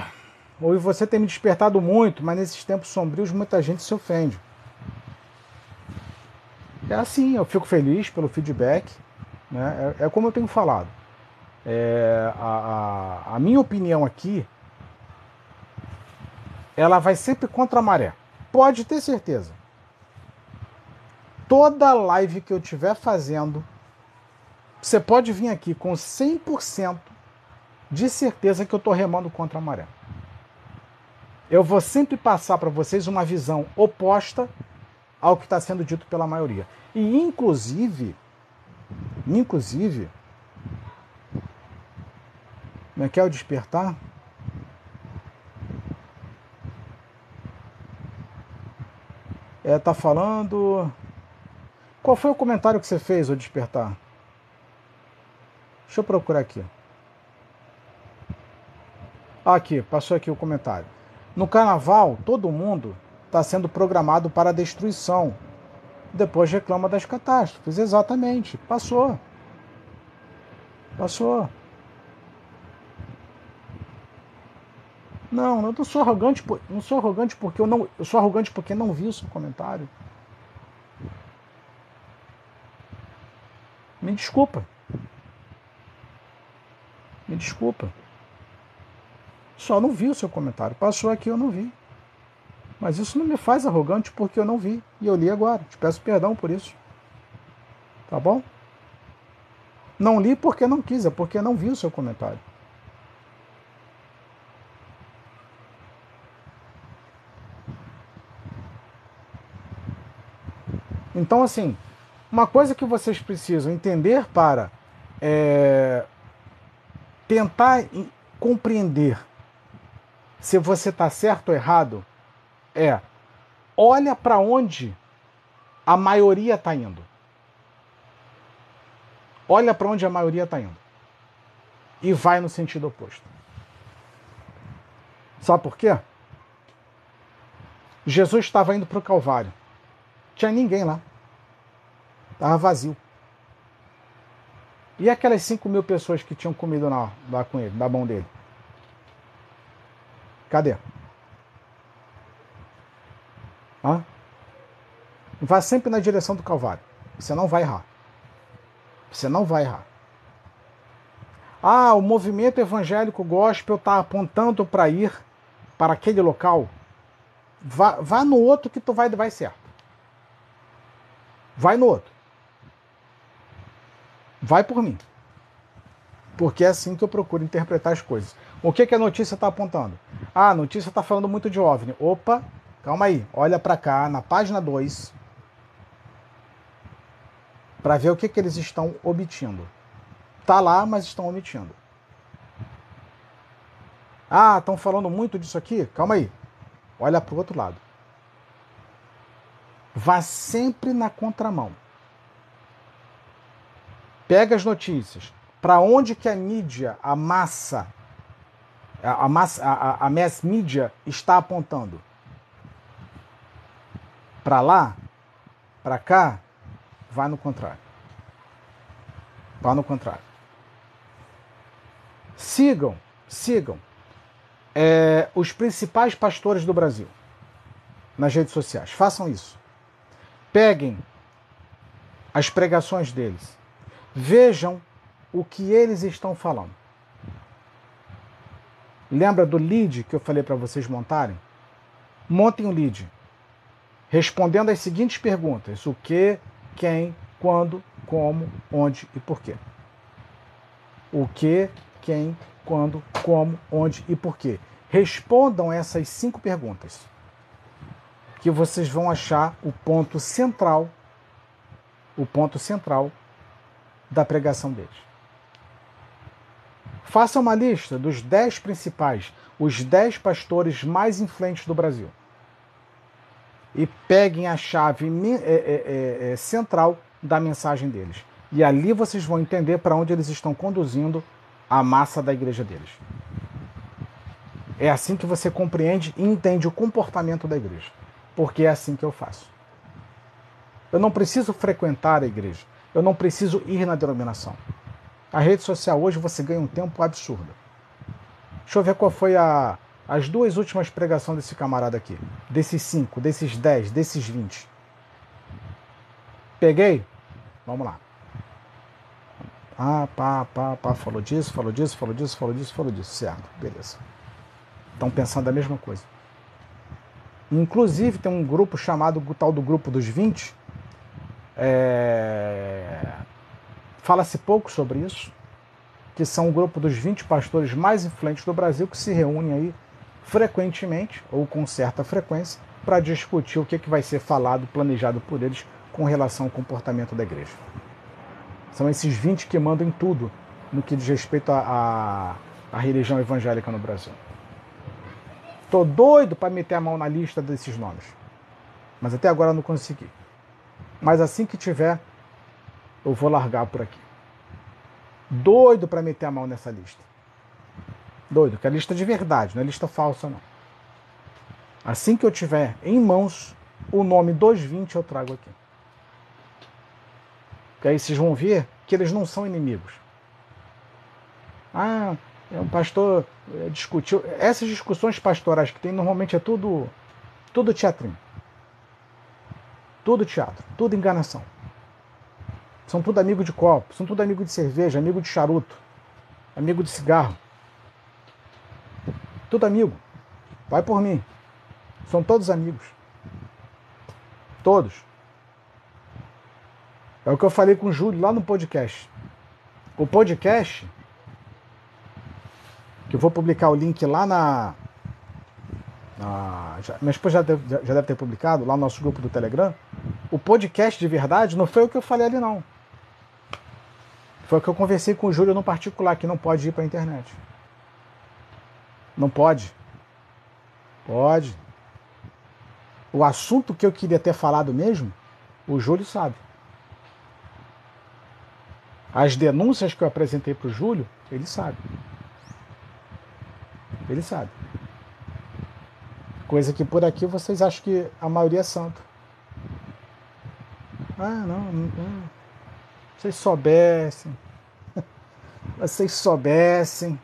ou você tem me despertado muito, mas nesses tempos sombrios muita gente se ofende. É assim, eu fico feliz pelo feedback, né? é, é como eu tenho falado. É, a, a, a, minha opinião aqui, ela vai sempre contra a maré. Pode ter certeza. Toda live que eu estiver fazendo, você pode vir aqui com 100% de certeza que eu estou remando contra a maré. Eu vou sempre passar para vocês uma visão oposta ao que está sendo dito pela maioria. E inclusive, inclusive, como é que é o despertar? É, tá falando. Qual foi o comentário que você fez, o despertar? Deixa eu procurar aqui. Aqui, passou aqui o comentário. No carnaval, todo mundo está sendo programado para a destruição. Depois reclama das catástrofes. Exatamente. Passou. Passou. Não, eu não sou arrogante, não sou arrogante porque eu não, eu sou arrogante porque não vi o seu comentário. Me desculpa. Me desculpa. Só não vi o seu comentário. Passou aqui, eu não vi. Mas isso não me faz arrogante porque eu não vi. E eu li agora. Te peço perdão por isso. Tá bom? Não li porque não quis, é porque não vi o seu comentário. Então, assim, uma coisa que vocês precisam entender para é, tentar compreender se você está certo ou errado é olha para onde a maioria está indo. Olha para onde a maioria está indo. E vai no sentido oposto. Sabe por quê? Jesus estava indo para o Calvário. Tinha ninguém lá. Estava vazio. E aquelas 5 mil pessoas que tinham comido lá, lá com ele, na mão dele? Cadê? Hã? Vá sempre na direção do Calvário. Você não vai errar. Você não vai errar. Ah, o movimento evangélico gospel está apontando para ir para aquele local. Vá, vá no outro que tu vai vai certo. Vai no outro. Vai por mim. Porque é assim que eu procuro interpretar as coisas. O que, que a notícia está apontando? Ah, a notícia está falando muito de OVNI. Opa, calma aí. Olha para cá, na página 2, para ver o que, que eles estão omitindo. Tá lá, mas estão omitindo. Ah, estão falando muito disso aqui? Calma aí. Olha para o outro lado. Vá sempre na contramão. Pega as notícias. Para onde que a mídia, a massa, a, massa, a, a mass mídia está apontando? Para lá? Para cá? Vai no contrário. Vá no contrário. Sigam, sigam é, os principais pastores do Brasil nas redes sociais. Façam isso. Peguem as pregações deles. Vejam o que eles estão falando. Lembra do lead que eu falei para vocês montarem? Montem um lead respondendo as seguintes perguntas: o que, quem, quando, como, onde e porquê. O que, quem, quando, como, onde e porquê. Respondam essas cinco perguntas, que vocês vão achar o ponto central, o ponto central da pregação deles. Faça uma lista dos dez principais, os dez pastores mais influentes do Brasil. E peguem a chave é, é, é, é, central da mensagem deles. E ali vocês vão entender para onde eles estão conduzindo a massa da igreja deles. É assim que você compreende e entende o comportamento da igreja. Porque é assim que eu faço. Eu não preciso frequentar a igreja. Eu não preciso ir na denominação. A rede social hoje você ganha um tempo absurdo. Deixa eu ver qual foi a, as duas últimas pregações desse camarada aqui. Desses cinco, desses dez, desses vinte. Peguei? Vamos lá. Ah, pá, pá, pá, falou disso, falou disso, falou disso, falou disso, falou disso. Certo, beleza. Estão pensando a mesma coisa. Inclusive tem um grupo chamado o tal do grupo dos 20. É... Fala-se pouco sobre isso, que são o grupo dos 20 pastores mais influentes do Brasil que se reúnem aí frequentemente ou com certa frequência para discutir o que, que vai ser falado, planejado por eles com relação ao comportamento da igreja. São esses 20 que mandam em tudo no que diz respeito à religião evangélica no Brasil. Tô doido para meter a mão na lista desses nomes. Mas até agora não consegui. Mas assim que tiver, eu vou largar por aqui. Doido para meter a mão nessa lista. Doido, que é lista de verdade, não é lista falsa não. Assim que eu tiver em mãos o nome dos 20 eu trago aqui. Que aí vocês vão ver que eles não são inimigos. Ah, é um pastor é, discutiu. Essas discussões pastorais que tem normalmente é tudo, tudo teatrinho. Tudo teatro, tudo enganação. São tudo amigo de copo, são tudo amigo de cerveja, amigo de charuto, amigo de cigarro. Tudo amigo. Vai por mim. São todos amigos. Todos. É o que eu falei com o Júlio lá no podcast. O podcast, que eu vou publicar o link lá na. na já, minha esposa já deve, já deve ter publicado lá no nosso grupo do Telegram. O podcast de verdade não foi o que eu falei ali, não. Foi o que eu conversei com o Júlio no particular, que não pode ir para a internet. Não pode. Pode. O assunto que eu queria ter falado mesmo, o Júlio sabe. As denúncias que eu apresentei para o Júlio, ele sabe. Ele sabe. Coisa que por aqui vocês acham que a maioria é santo. Ah, não, não. Vocês soubessem. Vocês soubessem.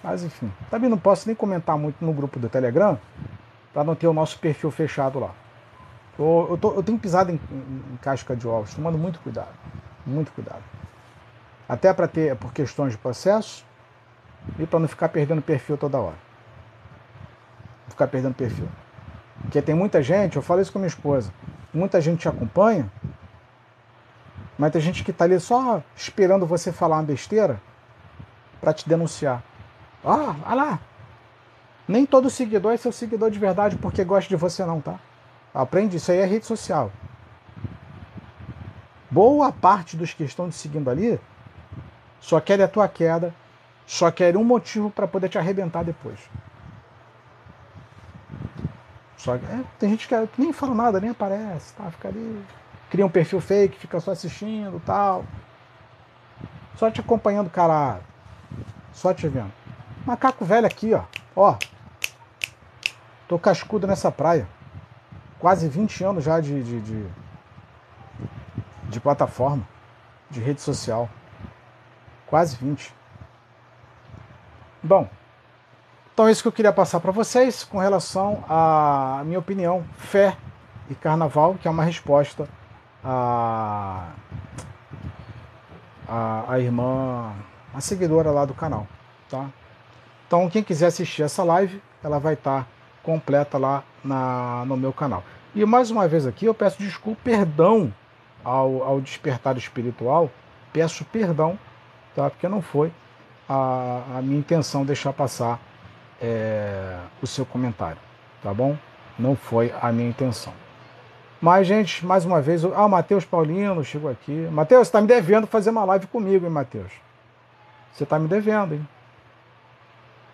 Mas enfim, também não posso nem comentar muito no grupo do Telegram para não ter o nosso perfil fechado lá. Eu, eu, tô, eu tenho pisado em, em, em casca de ovos, tomando muito cuidado. Muito cuidado. Até para ter por questões de processo e para não ficar perdendo perfil toda hora. Ficar perdendo perfil. Porque tem muita gente, eu falo isso com minha esposa, muita gente te acompanha, mas tem gente que está ali só esperando você falar uma besteira para te denunciar. Ah, olha lá. Nem todo seguidor é seu seguidor de verdade porque gosta de você não, tá? Aprende, isso aí é rede social boa parte dos que estão te seguindo ali só querem a tua queda, só querem um motivo para poder te arrebentar depois. Só é, tem gente que, nem fala nada, nem aparece, tá? Fica ali, cria um perfil fake, fica só assistindo tal. Só te acompanhando, cara. Só te vendo. Macaco velho aqui, ó. Ó. Tô cascudo nessa praia. Quase 20 anos já de, de, de de plataforma, de rede social. Quase 20. Bom, então é isso que eu queria passar para vocês com relação à minha opinião, fé e carnaval, que é uma resposta à, à, à irmã, a seguidora lá do canal, tá? Então quem quiser assistir essa live, ela vai estar tá completa lá na, no meu canal. E mais uma vez aqui eu peço desculpa, perdão ao, ao despertar espiritual, peço perdão, tá? porque não foi a, a minha intenção deixar passar é, o seu comentário, tá bom? Não foi a minha intenção. Mas, gente, mais uma vez, ah, o Matheus Paulino chegou aqui. Matheus, você está me devendo fazer uma live comigo, hein, Matheus? Você está me devendo, hein?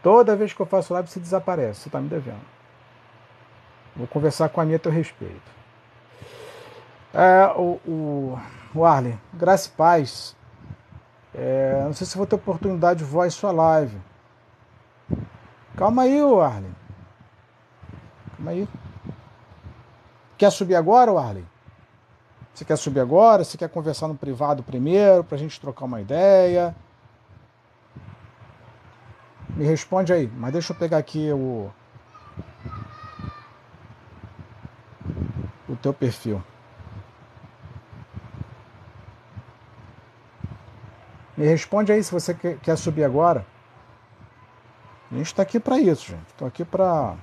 Toda vez que eu faço live, você desaparece. Você está me devendo. Vou conversar com a minha a teu respeito. É, o, o, o Arlen, graça e paz. É, não sei se vou ter oportunidade de voz sua live. Calma aí, o Arlen. Calma aí. Quer subir agora, Arlen? Você quer subir agora? Você quer conversar no privado primeiro, para a gente trocar uma ideia? Me responde aí, mas deixa eu pegar aqui o o teu perfil. Me responde aí se você quer subir agora. A gente está aqui para isso, gente. Estou aqui para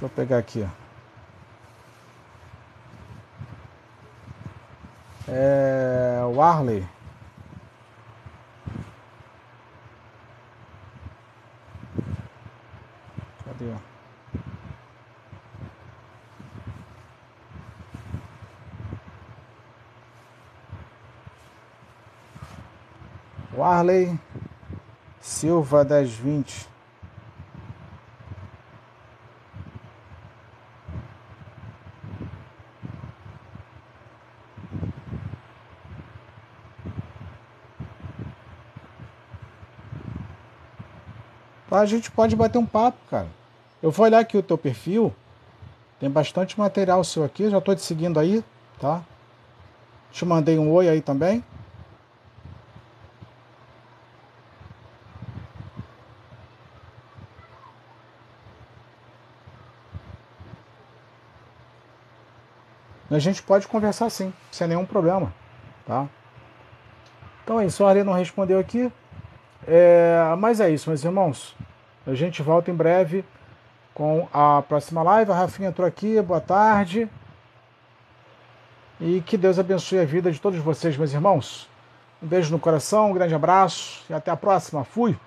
Deixa eu pegar aqui. É, o Arley. Cadê? O Arley Silva 1020. a gente pode bater um papo, cara. Eu vou olhar aqui o teu perfil. Tem bastante material seu aqui. Já estou te seguindo aí, tá? Te mandei um oi aí também. A gente pode conversar sim, sem nenhum problema, tá? Então é isso, a Arlene não respondeu aqui. É, mas é isso, meus irmãos. A gente volta em breve com a próxima live. A Rafinha entrou aqui, boa tarde. E que Deus abençoe a vida de todos vocês, meus irmãos. Um beijo no coração, um grande abraço e até a próxima. Fui!